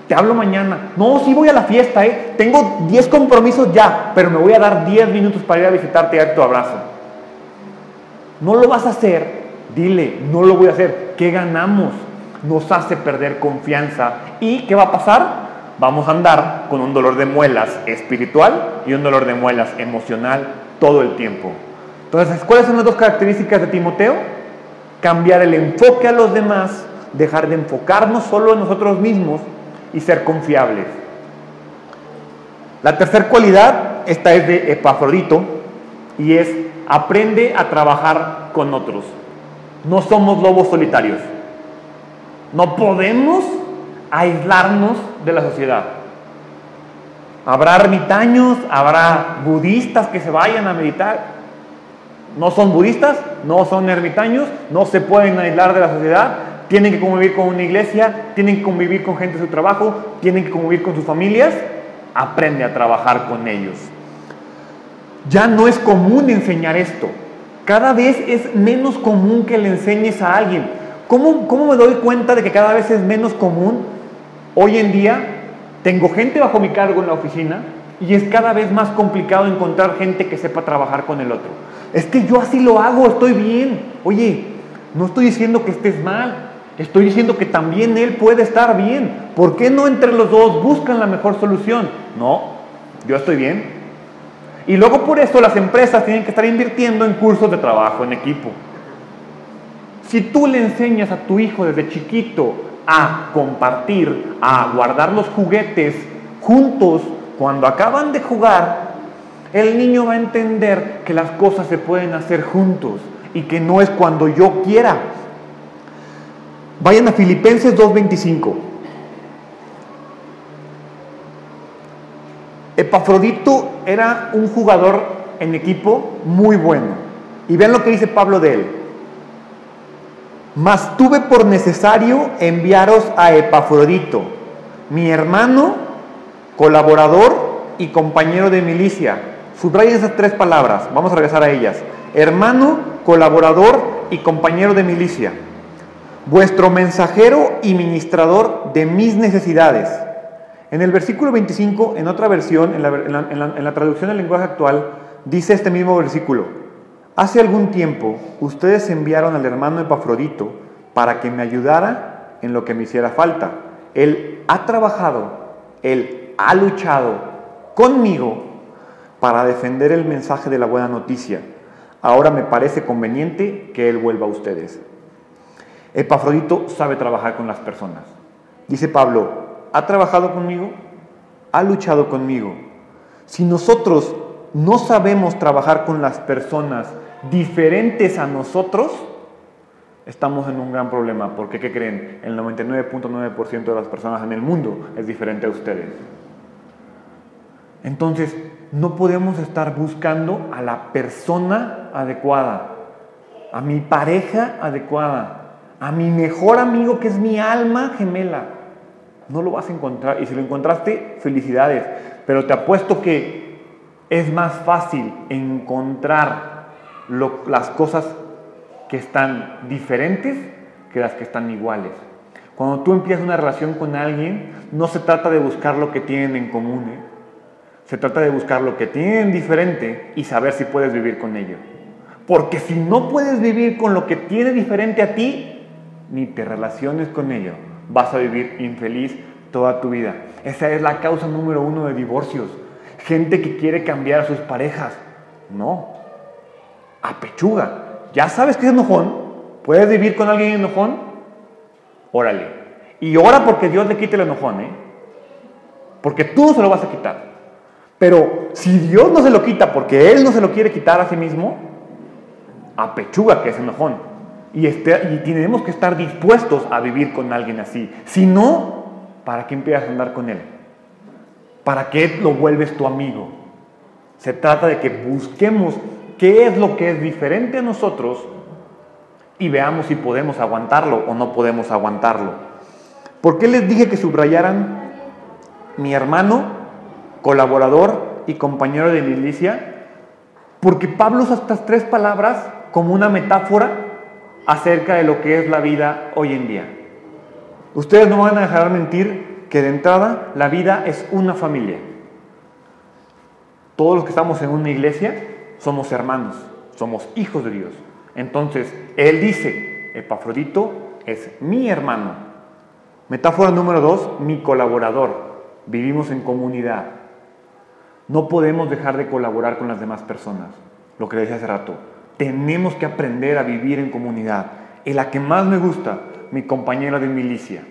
te hablo mañana. No, sí voy a la fiesta, ¿eh? Tengo 10 compromisos ya, pero me voy a dar 10 minutos para ir a visitarte y dar tu abrazo no lo vas a hacer, dile, no lo voy a hacer. ¿Qué ganamos? Nos hace perder confianza. ¿Y qué va a pasar? Vamos a andar con un dolor de muelas espiritual y un dolor de muelas emocional todo el tiempo. Entonces, ¿cuáles son las dos características de Timoteo? Cambiar el enfoque a los demás, dejar de enfocarnos solo en nosotros mismos y ser confiables. La tercera cualidad, esta es de Epafrodito, y es aprende a trabajar con otros. No somos lobos solitarios. No podemos aislarnos de la sociedad. Habrá ermitaños, habrá budistas que se vayan a meditar. No son budistas, no son ermitaños, no se pueden aislar de la sociedad, tienen que convivir con una iglesia, tienen que convivir con gente de su trabajo, tienen que convivir con sus familias. Aprende a trabajar con ellos. Ya no es común enseñar esto. Cada vez es menos común que le enseñes a alguien. ¿Cómo, ¿Cómo, me doy cuenta de que cada vez es menos común? Hoy en día tengo gente bajo mi cargo en la oficina y es cada vez más complicado encontrar gente que sepa trabajar con el otro. Es que yo así lo hago, estoy bien. Oye, no estoy diciendo que estés mal, estoy diciendo que también él puede estar bien. ¿Por qué no entre los dos buscan la mejor solución? No, yo estoy bien, y luego por eso las empresas tienen que estar invirtiendo en cursos de trabajo en equipo. Si tú le enseñas a tu hijo desde chiquito a compartir, a guardar los juguetes juntos cuando acaban de jugar, el niño va a entender que las cosas se pueden hacer juntos y que no es cuando yo quiera. Vayan a Filipenses 2.25. Epafrodito era un jugador en equipo muy bueno. Y vean lo que dice Pablo de él. Mas tuve por necesario enviaros a Epafrodito, mi hermano, colaborador y compañero de milicia. Subrayen esas tres palabras, vamos a regresar a ellas. Hermano, colaborador y compañero de milicia. Vuestro mensajero y ministrador de mis necesidades. En el versículo 25, en otra versión, en la, en la traducción del lenguaje actual, dice este mismo versículo. Hace algún tiempo ustedes enviaron al hermano Epafrodito para que me ayudara en lo que me hiciera falta. Él ha trabajado, él ha luchado conmigo para defender el mensaje de la buena noticia. Ahora me parece conveniente que él vuelva a ustedes. Epafrodito sabe trabajar con las personas. Dice Pablo, ha trabajado conmigo, ha luchado conmigo. Si nosotros no sabemos trabajar con las personas diferentes a nosotros, estamos en un gran problema. Porque, ¿qué creen? El 99.9% de las personas en el mundo es diferente a ustedes. Entonces, no podemos estar buscando a la persona adecuada, a mi pareja adecuada, a mi mejor amigo que es mi alma gemela. No lo vas a encontrar. Y si lo encontraste, felicidades. Pero te apuesto que es más fácil encontrar las cosas que están diferentes que las que están iguales. Cuando tú empiezas una relación con alguien, no se trata de buscar lo que tienen en común, ¿eh? se trata de buscar lo que tienen diferente y saber si puedes vivir con ello. Porque si no puedes vivir con lo que tiene diferente a ti, ni te relaciones con ello, vas a vivir infeliz toda tu vida. Esa es la causa número uno de divorcios. Gente que quiere cambiar a sus parejas. No, a pechuga. Ya sabes que es enojón. ¿Puedes vivir con alguien enojón? Órale. Y ora porque Dios le quite el enojón, ¿eh? Porque tú se lo vas a quitar. Pero si Dios no se lo quita porque Él no se lo quiere quitar a sí mismo, a pechuga que es enojón. Y, este, y tenemos que estar dispuestos a vivir con alguien así. Si no, ¿para qué empiezas a andar con Él? ¿Para qué lo vuelves tu amigo? Se trata de que busquemos qué es lo que es diferente a nosotros y veamos si podemos aguantarlo o no podemos aguantarlo. ¿Por qué les dije que subrayaran mi hermano, colaborador y compañero de milicia? Porque Pablo usa estas tres palabras como una metáfora acerca de lo que es la vida hoy en día. Ustedes no van a dejar mentir que de entrada la vida es una familia. Todos los que estamos en una iglesia somos hermanos, somos hijos de Dios. Entonces, Él dice, Epafrodito es mi hermano. Metáfora número dos, mi colaborador. Vivimos en comunidad. No podemos dejar de colaborar con las demás personas. Lo que le decía hace rato. Tenemos que aprender a vivir en comunidad. Y la que más me gusta, mi compañera de milicia.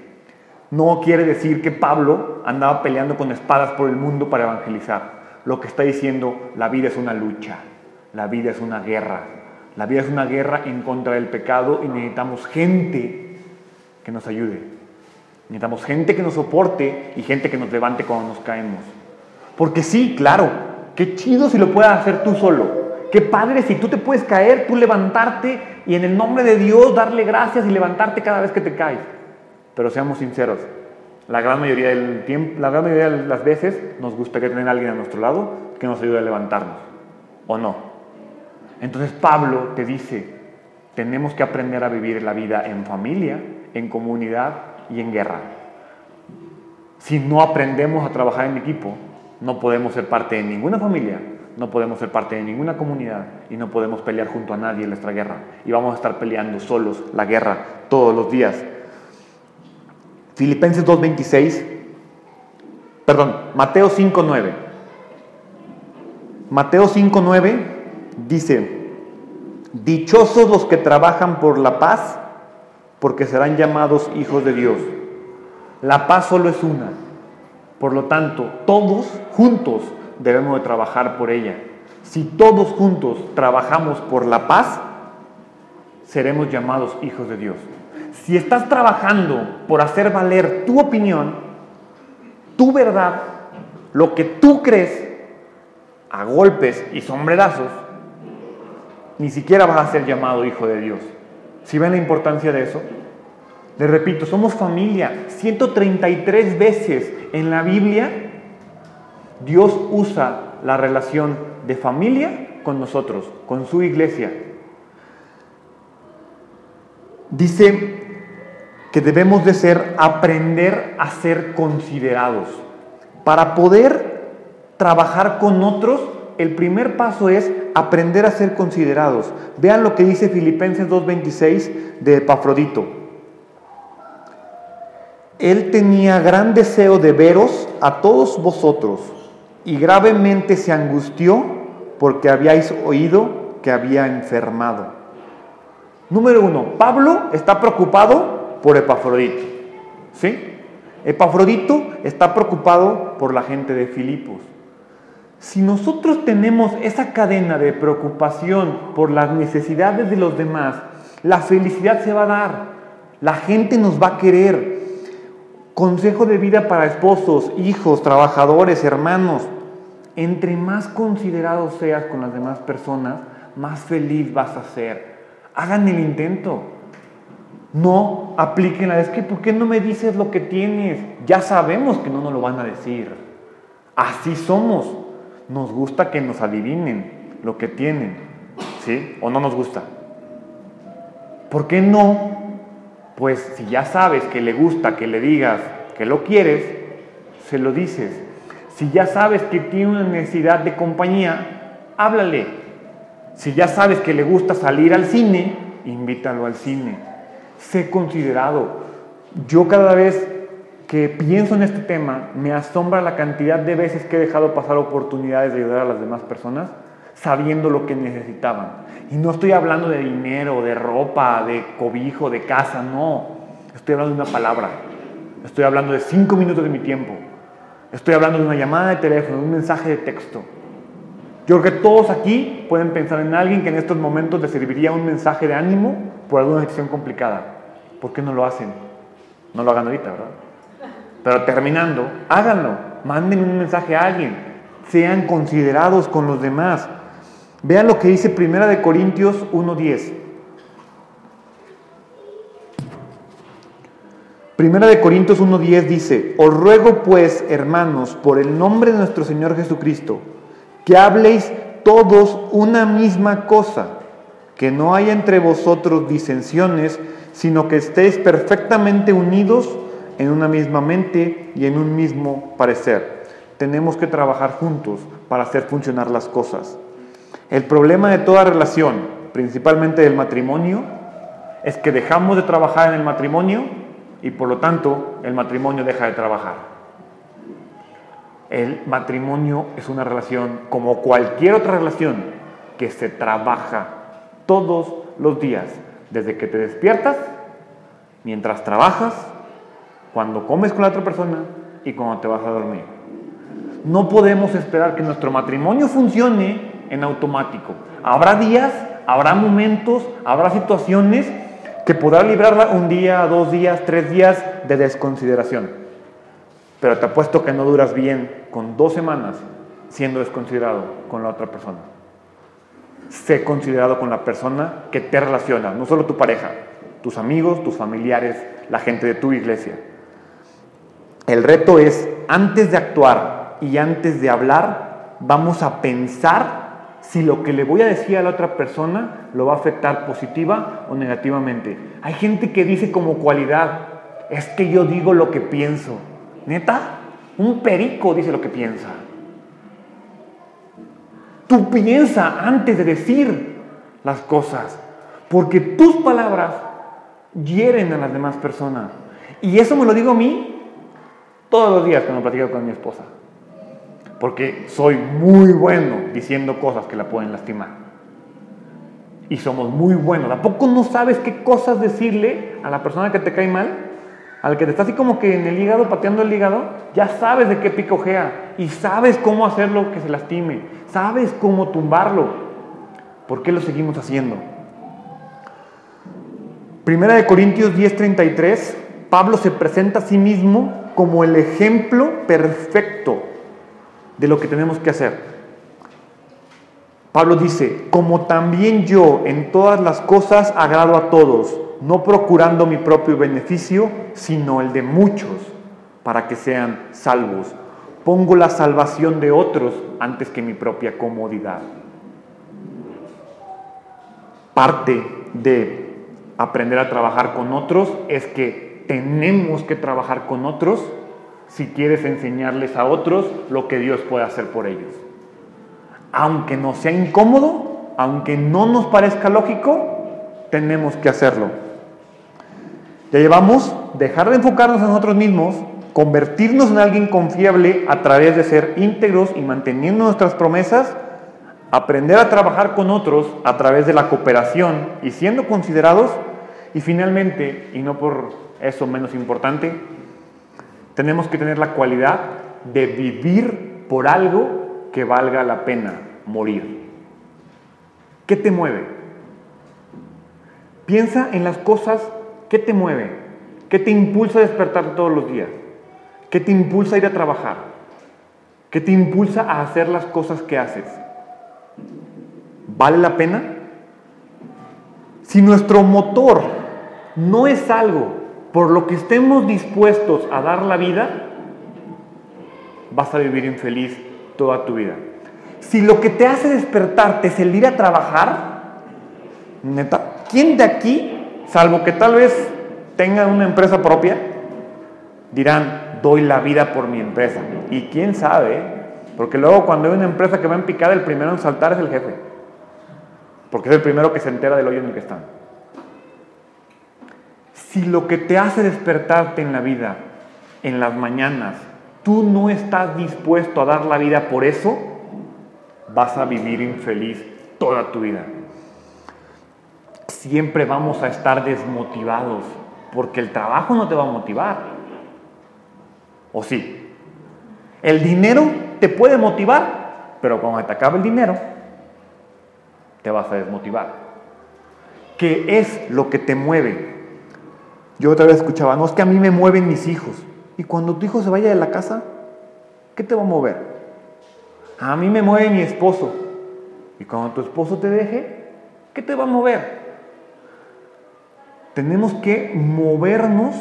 No quiere decir que Pablo andaba peleando con espadas por el mundo para evangelizar. Lo que está diciendo, la vida es una lucha. La vida es una guerra. La vida es una guerra en contra del pecado y necesitamos gente que nos ayude. Necesitamos gente que nos soporte y gente que nos levante cuando nos caemos. Porque sí, claro, qué chido si lo puedes hacer tú solo. Qué padre si tú te puedes caer, tú levantarte y en el nombre de Dios darle gracias y levantarte cada vez que te caes. Pero seamos sinceros, la gran mayoría del tiempo, la gran mayoría de las veces nos gustaría tener a alguien a nuestro lado que nos ayude a levantarnos. ¿O no? Entonces Pablo te dice, tenemos que aprender a vivir la vida en familia, en comunidad y en guerra. Si no aprendemos a trabajar en equipo, no podemos ser parte de ninguna familia, no podemos ser parte de ninguna comunidad y no podemos pelear junto a nadie en nuestra guerra. Y vamos a estar peleando solos la guerra todos los días. Filipenses 2.26, perdón, Mateo 5.9. Mateo 5.9 Dice, dichosos los que trabajan por la paz, porque serán llamados hijos de Dios. La paz solo es una. Por lo tanto, todos juntos debemos de trabajar por ella. Si todos juntos trabajamos por la paz, seremos llamados hijos de Dios. Si estás trabajando por hacer valer tu opinión, tu verdad, lo que tú crees, a golpes y sombrerazos, ni siquiera vas a ser llamado hijo de Dios. ¿Si ven la importancia de eso? Les repito, somos familia. 133 veces en la Biblia Dios usa la relación de familia con nosotros, con su iglesia. Dice que debemos de ser, aprender a ser considerados. Para poder trabajar con otros, el primer paso es aprender a ser considerados. Vean lo que dice Filipenses 2.26 de Epafrodito. Él tenía gran deseo de veros a todos vosotros y gravemente se angustió porque habíais oído que había enfermado. Número uno, Pablo está preocupado por Epafrodito. ¿Sí? Epafrodito está preocupado por la gente de Filipos. Si nosotros tenemos esa cadena de preocupación por las necesidades de los demás, la felicidad se va a dar, la gente nos va a querer. Consejo de vida para esposos, hijos, trabajadores, hermanos. Entre más considerado seas con las demás personas, más feliz vas a ser. Hagan el intento. No apliquen la es que ¿por qué no me dices lo que tienes? Ya sabemos que no nos lo van a decir. Así somos. Nos gusta que nos adivinen lo que tienen, ¿sí? ¿O no nos gusta? ¿Por qué no? Pues si ya sabes que le gusta que le digas que lo quieres, se lo dices. Si ya sabes que tiene una necesidad de compañía, háblale. Si ya sabes que le gusta salir al cine, invítalo al cine sé considerado. Yo cada vez que pienso en este tema, me asombra la cantidad de veces que he dejado pasar oportunidades de ayudar a las demás personas sabiendo lo que necesitaban. Y no estoy hablando de dinero, de ropa, de cobijo, de casa, no. Estoy hablando de una palabra. Estoy hablando de cinco minutos de mi tiempo. Estoy hablando de una llamada de teléfono, de un mensaje de texto. Yo creo que todos aquí pueden pensar en alguien que en estos momentos le serviría un mensaje de ánimo por alguna decisión complicada. ¿Por qué no lo hacen? No lo hagan ahorita, ¿verdad? Pero terminando, háganlo. Manden un mensaje a alguien. Sean considerados con los demás. Vean lo que dice Primera de Corintios 1.10. Primera de Corintios 1.10 dice, os ruego pues, hermanos, por el nombre de nuestro Señor Jesucristo, que habléis todos una misma cosa, que no haya entre vosotros disensiones, sino que estéis perfectamente unidos en una misma mente y en un mismo parecer. Tenemos que trabajar juntos para hacer funcionar las cosas. El problema de toda relación, principalmente del matrimonio, es que dejamos de trabajar en el matrimonio y por lo tanto el matrimonio deja de trabajar. El matrimonio es una relación como cualquier otra relación que se trabaja todos los días, desde que te despiertas, mientras trabajas, cuando comes con la otra persona y cuando te vas a dormir. No podemos esperar que nuestro matrimonio funcione en automático. Habrá días, habrá momentos, habrá situaciones que podrá librarla un día, dos días, tres días de desconsideración. Pero te apuesto que no duras bien con dos semanas siendo desconsiderado con la otra persona. Sé considerado con la persona que te relaciona, no solo tu pareja, tus amigos, tus familiares, la gente de tu iglesia. El reto es, antes de actuar y antes de hablar, vamos a pensar si lo que le voy a decir a la otra persona lo va a afectar positiva o negativamente. Hay gente que dice como cualidad, es que yo digo lo que pienso. Neta, un perico dice lo que piensa. Tú piensa antes de decir las cosas, porque tus palabras hieren a las demás personas. Y eso me lo digo a mí todos los días cuando platico con mi esposa. Porque soy muy bueno diciendo cosas que la pueden lastimar. Y somos muy buenos. ¿A poco no sabes qué cosas decirle a la persona que te cae mal? al que te está así como que en el hígado, pateando el hígado, ya sabes de qué picojea y sabes cómo hacerlo que se lastime, sabes cómo tumbarlo. ¿Por qué lo seguimos haciendo? Primera de Corintios 10:33, Pablo se presenta a sí mismo como el ejemplo perfecto de lo que tenemos que hacer. Pablo dice, como también yo en todas las cosas agrado a todos, no procurando mi propio beneficio, sino el de muchos, para que sean salvos. Pongo la salvación de otros antes que mi propia comodidad. Parte de aprender a trabajar con otros es que tenemos que trabajar con otros si quieres enseñarles a otros lo que Dios puede hacer por ellos aunque nos sea incómodo, aunque no nos parezca lógico, tenemos que hacerlo. Ya llevamos dejar de enfocarnos en nosotros mismos, convertirnos en alguien confiable a través de ser íntegros y manteniendo nuestras promesas, aprender a trabajar con otros a través de la cooperación y siendo considerados, y finalmente, y no por eso menos importante, tenemos que tener la cualidad de vivir por algo que valga la pena morir. ¿Qué te mueve? Piensa en las cosas que te mueven, qué te impulsa a despertar todos los días, qué te impulsa a ir a trabajar, qué te impulsa a hacer las cosas que haces. ¿Vale la pena? Si nuestro motor no es algo por lo que estemos dispuestos a dar la vida, vas a vivir infeliz toda tu vida. Si lo que te hace despertarte es el ir a trabajar, neta, ¿quién de aquí, salvo que tal vez tenga una empresa propia, dirán, doy la vida por mi empresa? Y quién sabe, porque luego cuando hay una empresa que va en picada, el primero en saltar es el jefe, porque es el primero que se entera del hoyo en el que están. Si lo que te hace despertarte en la vida, en las mañanas, tú no estás dispuesto a dar la vida por eso, vas a vivir infeliz toda tu vida. Siempre vamos a estar desmotivados porque el trabajo no te va a motivar. ¿O sí? El dinero te puede motivar, pero cuando te acabe el dinero, te vas a desmotivar. ¿Qué es lo que te mueve? Yo otra vez escuchaba, no es que a mí me mueven mis hijos. Y cuando tu hijo se vaya de la casa, ¿qué te va a mover? A mí me mueve mi esposo. Y cuando tu esposo te deje, ¿qué te va a mover? Tenemos que movernos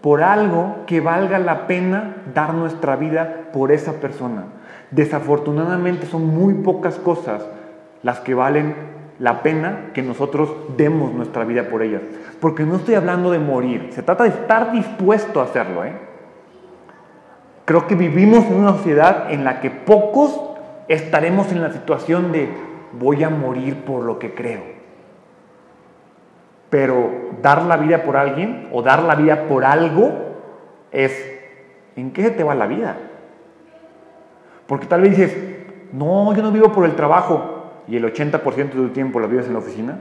por algo que valga la pena dar nuestra vida por esa persona. Desafortunadamente son muy pocas cosas las que valen la pena que nosotros demos nuestra vida por ellas. Porque no estoy hablando de morir, se trata de estar dispuesto a hacerlo. ¿eh? Creo que vivimos en una sociedad en la que pocos estaremos en la situación de voy a morir por lo que creo. Pero dar la vida por alguien o dar la vida por algo es, ¿en qué se te va la vida? Porque tal vez dices, no, yo no vivo por el trabajo y el 80% de tu tiempo la vives en la oficina.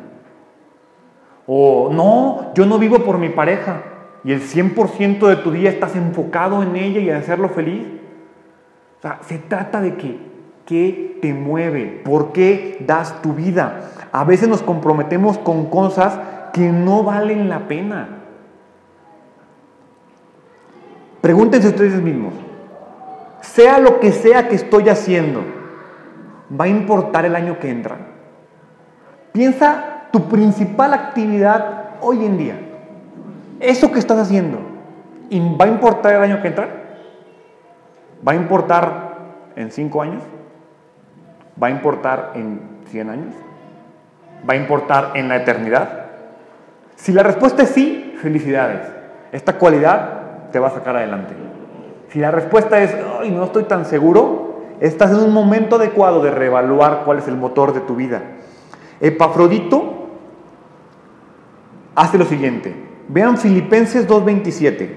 O no, yo no vivo por mi pareja y el 100% de tu día estás enfocado en ella y en hacerlo feliz. O sea, se trata de que, ¿qué te mueve? ¿Por qué das tu vida? A veces nos comprometemos con cosas que no valen la pena. Pregúntense ustedes mismos, sea lo que sea que estoy haciendo, ¿va a importar el año que entra? Piensa tu principal actividad hoy en día. Eso que estás haciendo, ¿va a importar el año que entra? ¿Va a importar en cinco años? ¿Va a importar en 100 años? ¿Va a importar en la eternidad? Si la respuesta es sí, felicidades. Esta cualidad te va a sacar adelante. Si la respuesta es, ay, no estoy tan seguro, estás en un momento adecuado de reevaluar cuál es el motor de tu vida. Epafrodito hace lo siguiente. Vean Filipenses 2.27.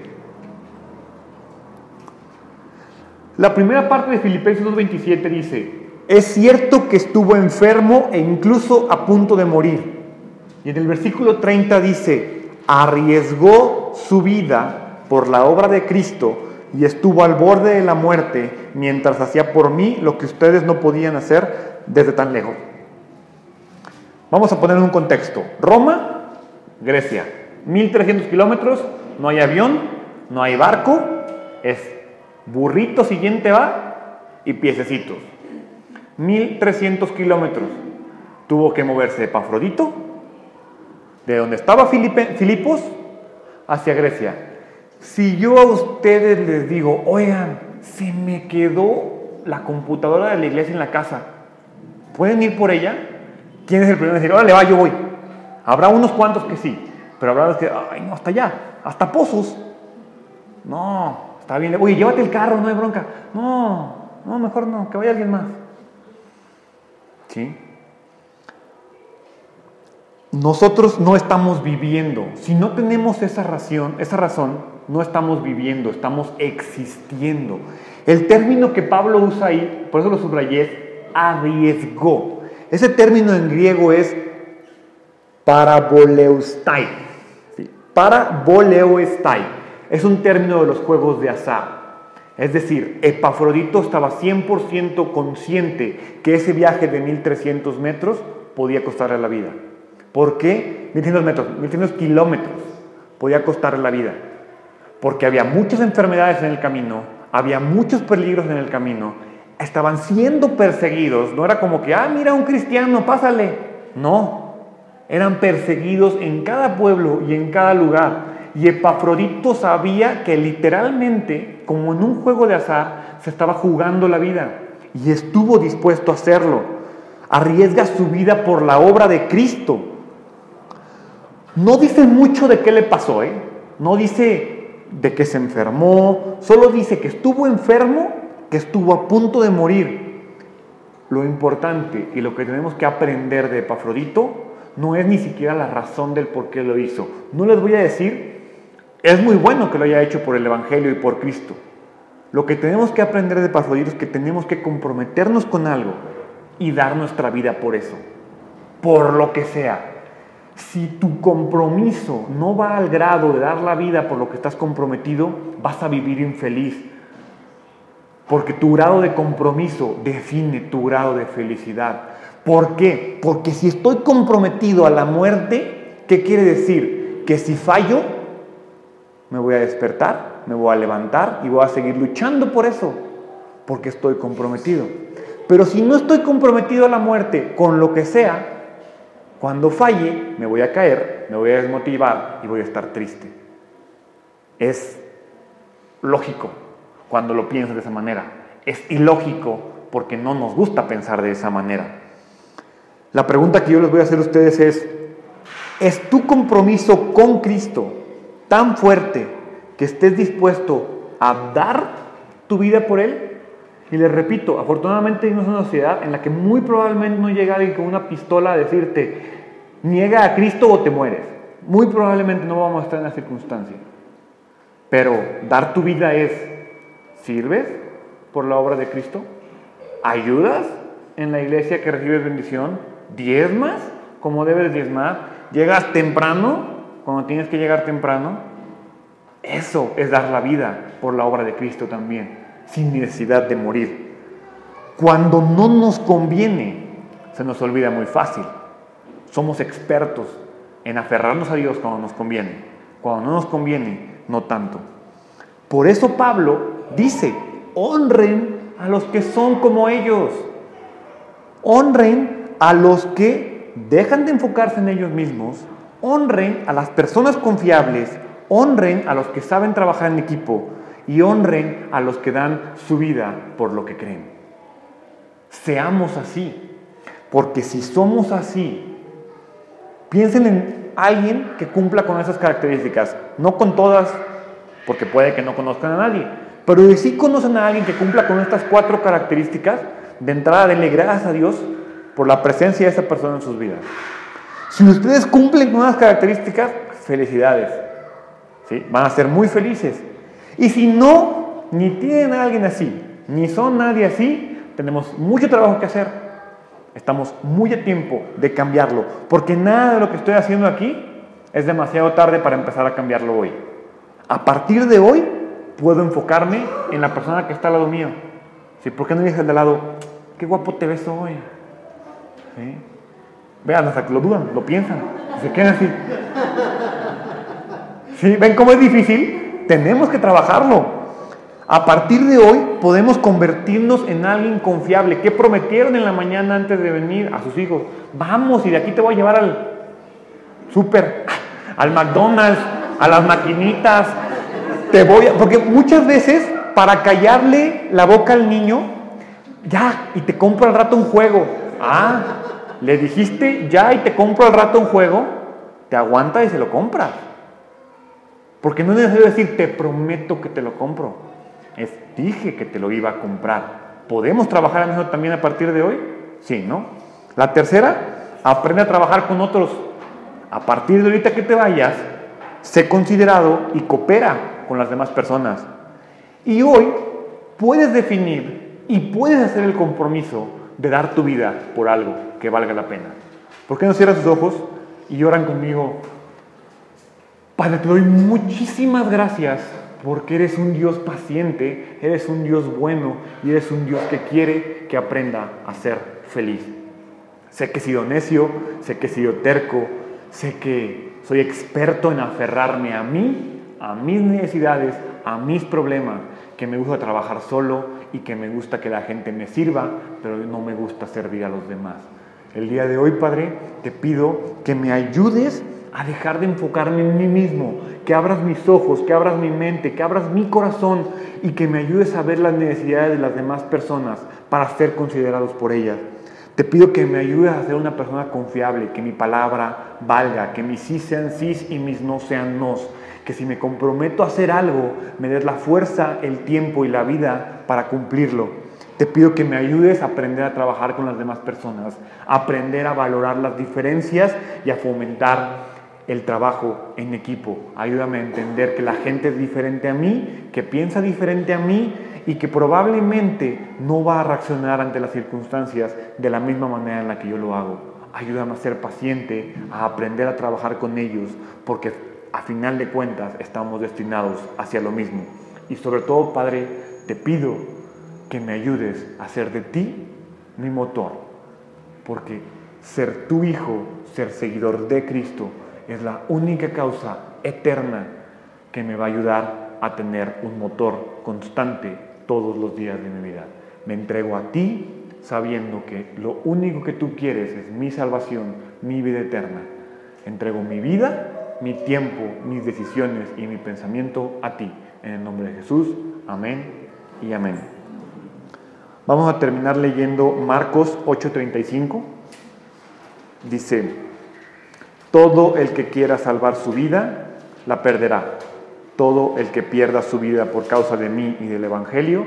La primera parte de Filipenses 2.27 dice, es cierto que estuvo enfermo e incluso a punto de morir. Y en el versículo 30 dice, arriesgó su vida por la obra de Cristo y estuvo al borde de la muerte mientras hacía por mí lo que ustedes no podían hacer desde tan lejos. Vamos a poner un contexto. Roma, Grecia. 1300 kilómetros, no hay avión, no hay barco, es burrito siguiente va y piececitos. 1300 kilómetros. Tuvo que moverse de Pafrodito, de donde estaba Filipos, hacia Grecia. Si yo a ustedes les digo, oigan, se me quedó la computadora de la iglesia en la casa, ¿pueden ir por ella? ¿Quién es el primero en decir, órale, va, yo voy? Habrá unos cuantos que sí, pero habrá los que, ay, no, hasta allá, hasta pozos. No, está bien, oye, llévate el carro, no hay bronca. No, no, mejor no, que vaya alguien más. ¿Sí? Nosotros no estamos viviendo. Si no tenemos esa razón, esa razón, no estamos viviendo, estamos existiendo. El término que Pablo usa ahí, por eso lo subrayé, arriesgó. Ese término en griego es paraboleustai. ¿sí? Paraboleustai. Es un término de los juegos de azar. Es decir, Epafrodito estaba 100% consciente que ese viaje de 1300 metros podía costarle la vida. ¿Por qué? 1300 metros, 1300 kilómetros podía costarle la vida. Porque había muchas enfermedades en el camino, había muchos peligros en el camino, estaban siendo perseguidos. No era como que, ah, mira un cristiano, pásale. No, eran perseguidos en cada pueblo y en cada lugar. Y Epafrodito sabía que literalmente, como en un juego de azar, se estaba jugando la vida. Y estuvo dispuesto a hacerlo. Arriesga su vida por la obra de Cristo. No dice mucho de qué le pasó, ¿eh? No dice de que se enfermó, solo dice que estuvo enfermo, que estuvo a punto de morir. Lo importante y lo que tenemos que aprender de Epafrodito no es ni siquiera la razón del por qué lo hizo. No les voy a decir, es muy bueno que lo haya hecho por el Evangelio y por Cristo. Lo que tenemos que aprender de Epafrodito es que tenemos que comprometernos con algo y dar nuestra vida por eso, por lo que sea. Si tu compromiso no va al grado de dar la vida por lo que estás comprometido, vas a vivir infeliz. Porque tu grado de compromiso define tu grado de felicidad. ¿Por qué? Porque si estoy comprometido a la muerte, ¿qué quiere decir? Que si fallo, me voy a despertar, me voy a levantar y voy a seguir luchando por eso, porque estoy comprometido. Pero si no estoy comprometido a la muerte con lo que sea, cuando falle, me voy a caer, me voy a desmotivar y voy a estar triste. Es lógico cuando lo piensas de esa manera. Es ilógico porque no nos gusta pensar de esa manera. La pregunta que yo les voy a hacer a ustedes es, ¿es tu compromiso con Cristo tan fuerte que estés dispuesto a dar tu vida por Él? Y les repito, afortunadamente vivimos en una sociedad en la que muy probablemente no llega alguien con una pistola a decirte, niega a Cristo o te mueres. Muy probablemente no vamos a estar en la circunstancia. Pero dar tu vida es, ¿sirves por la obra de Cristo? ¿Ayudas en la iglesia que recibes bendición? ¿Diezmas como debes diezmar? ¿Llegas temprano cuando tienes que llegar temprano? Eso es dar la vida por la obra de Cristo también sin necesidad de morir. Cuando no nos conviene, se nos olvida muy fácil. Somos expertos en aferrarnos a Dios cuando nos conviene. Cuando no nos conviene, no tanto. Por eso Pablo dice, honren a los que son como ellos. Honren a los que dejan de enfocarse en ellos mismos. Honren a las personas confiables. Honren a los que saben trabajar en equipo y honren a los que dan su vida por lo que creen. Seamos así, porque si somos así, piensen en alguien que cumpla con esas características, no con todas, porque puede que no conozcan a nadie, pero si sí conocen a alguien que cumpla con estas cuatro características, de entrada denle gracias a Dios por la presencia de esa persona en sus vidas. Si ustedes cumplen con esas características, felicidades. ¿sí? Van a ser muy felices. Y si no, ni tienen a alguien así, ni son nadie así, tenemos mucho trabajo que hacer. Estamos muy a tiempo de cambiarlo, porque nada de lo que estoy haciendo aquí es demasiado tarde para empezar a cambiarlo hoy. A partir de hoy puedo enfocarme en la persona que está al lado mío. ¿Sí? ¿Por qué no dices de lado, qué guapo te ves hoy? Vean, hasta que lo dudan, lo piensan, se quedan así. ¿Sí? ¿Ven cómo es difícil? Tenemos que trabajarlo. A partir de hoy podemos convertirnos en alguien confiable. ¿Qué prometieron en la mañana antes de venir a sus hijos? Vamos y de aquí te voy a llevar al súper, al McDonald's, a las maquinitas. Te voy a... Porque muchas veces para callarle la boca al niño, ya, y te compro al rato un juego. Ah, le dijiste ya y te compro al rato un juego, te aguanta y se lo compra. Porque no es necesario decir, te prometo que te lo compro. Es, dije que te lo iba a comprar. ¿Podemos trabajar en eso también a partir de hoy? Sí, ¿no? La tercera, aprende a trabajar con otros. A partir de ahorita que te vayas, sé considerado y coopera con las demás personas. Y hoy puedes definir y puedes hacer el compromiso de dar tu vida por algo que valga la pena. ¿Por qué no cierras tus ojos y oran conmigo? Padre, te doy muchísimas gracias porque eres un Dios paciente, eres un Dios bueno y eres un Dios que quiere que aprenda a ser feliz. Sé que he sido necio, sé que he sido terco, sé que soy experto en aferrarme a mí, a mis necesidades, a mis problemas, que me gusta trabajar solo y que me gusta que la gente me sirva, pero no me gusta servir a los demás. El día de hoy, Padre, te pido que me ayudes a dejar de enfocarme en mí mismo, que abras mis ojos, que abras mi mente, que abras mi corazón y que me ayudes a ver las necesidades de las demás personas para ser considerados por ellas. Te pido que me ayudes a ser una persona confiable, que mi palabra valga, que mis sí sean sí y mis no sean nos, que si me comprometo a hacer algo, me des la fuerza, el tiempo y la vida para cumplirlo. Te pido que me ayudes a aprender a trabajar con las demás personas, a aprender a valorar las diferencias y a fomentar el trabajo en equipo. Ayúdame a entender que la gente es diferente a mí, que piensa diferente a mí y que probablemente no va a reaccionar ante las circunstancias de la misma manera en la que yo lo hago. Ayúdame a ser paciente, a aprender a trabajar con ellos, porque a final de cuentas estamos destinados hacia lo mismo. Y sobre todo, Padre, te pido que me ayudes a ser de ti mi motor, porque ser tu hijo, ser seguidor de Cristo, es la única causa eterna que me va a ayudar a tener un motor constante todos los días de mi vida. Me entrego a ti sabiendo que lo único que tú quieres es mi salvación, mi vida eterna. Entrego mi vida, mi tiempo, mis decisiones y mi pensamiento a ti. En el nombre de Jesús, amén y amén. Vamos a terminar leyendo Marcos 8:35. Dice, todo el que quiera salvar su vida, la perderá. Todo el que pierda su vida por causa de mí y del Evangelio,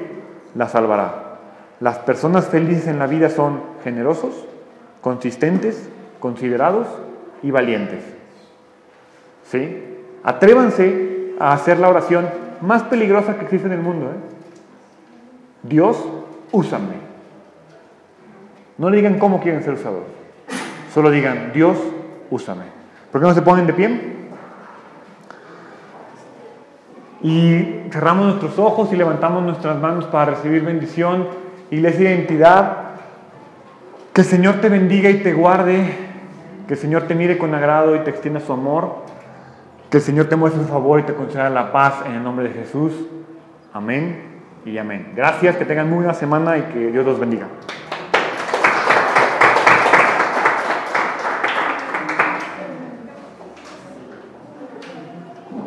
la salvará. Las personas felices en la vida son generosos, consistentes, considerados y valientes. ¿Sí? Atrévanse a hacer la oración más peligrosa que existe en el mundo. ¿eh? Dios, úsame. No le digan cómo quieren ser usados. Solo digan, Dios, úsame. ¿Por qué no se ponen de pie? Y cerramos nuestros ojos y levantamos nuestras manos para recibir bendición, iglesia de identidad. Que el Señor te bendiga y te guarde. Que el Señor te mire con agrado y te extienda su amor. Que el Señor te muestre su favor y te conceda la paz en el nombre de Jesús. Amén y amén. Gracias, que tengan muy buena semana y que Dios los bendiga.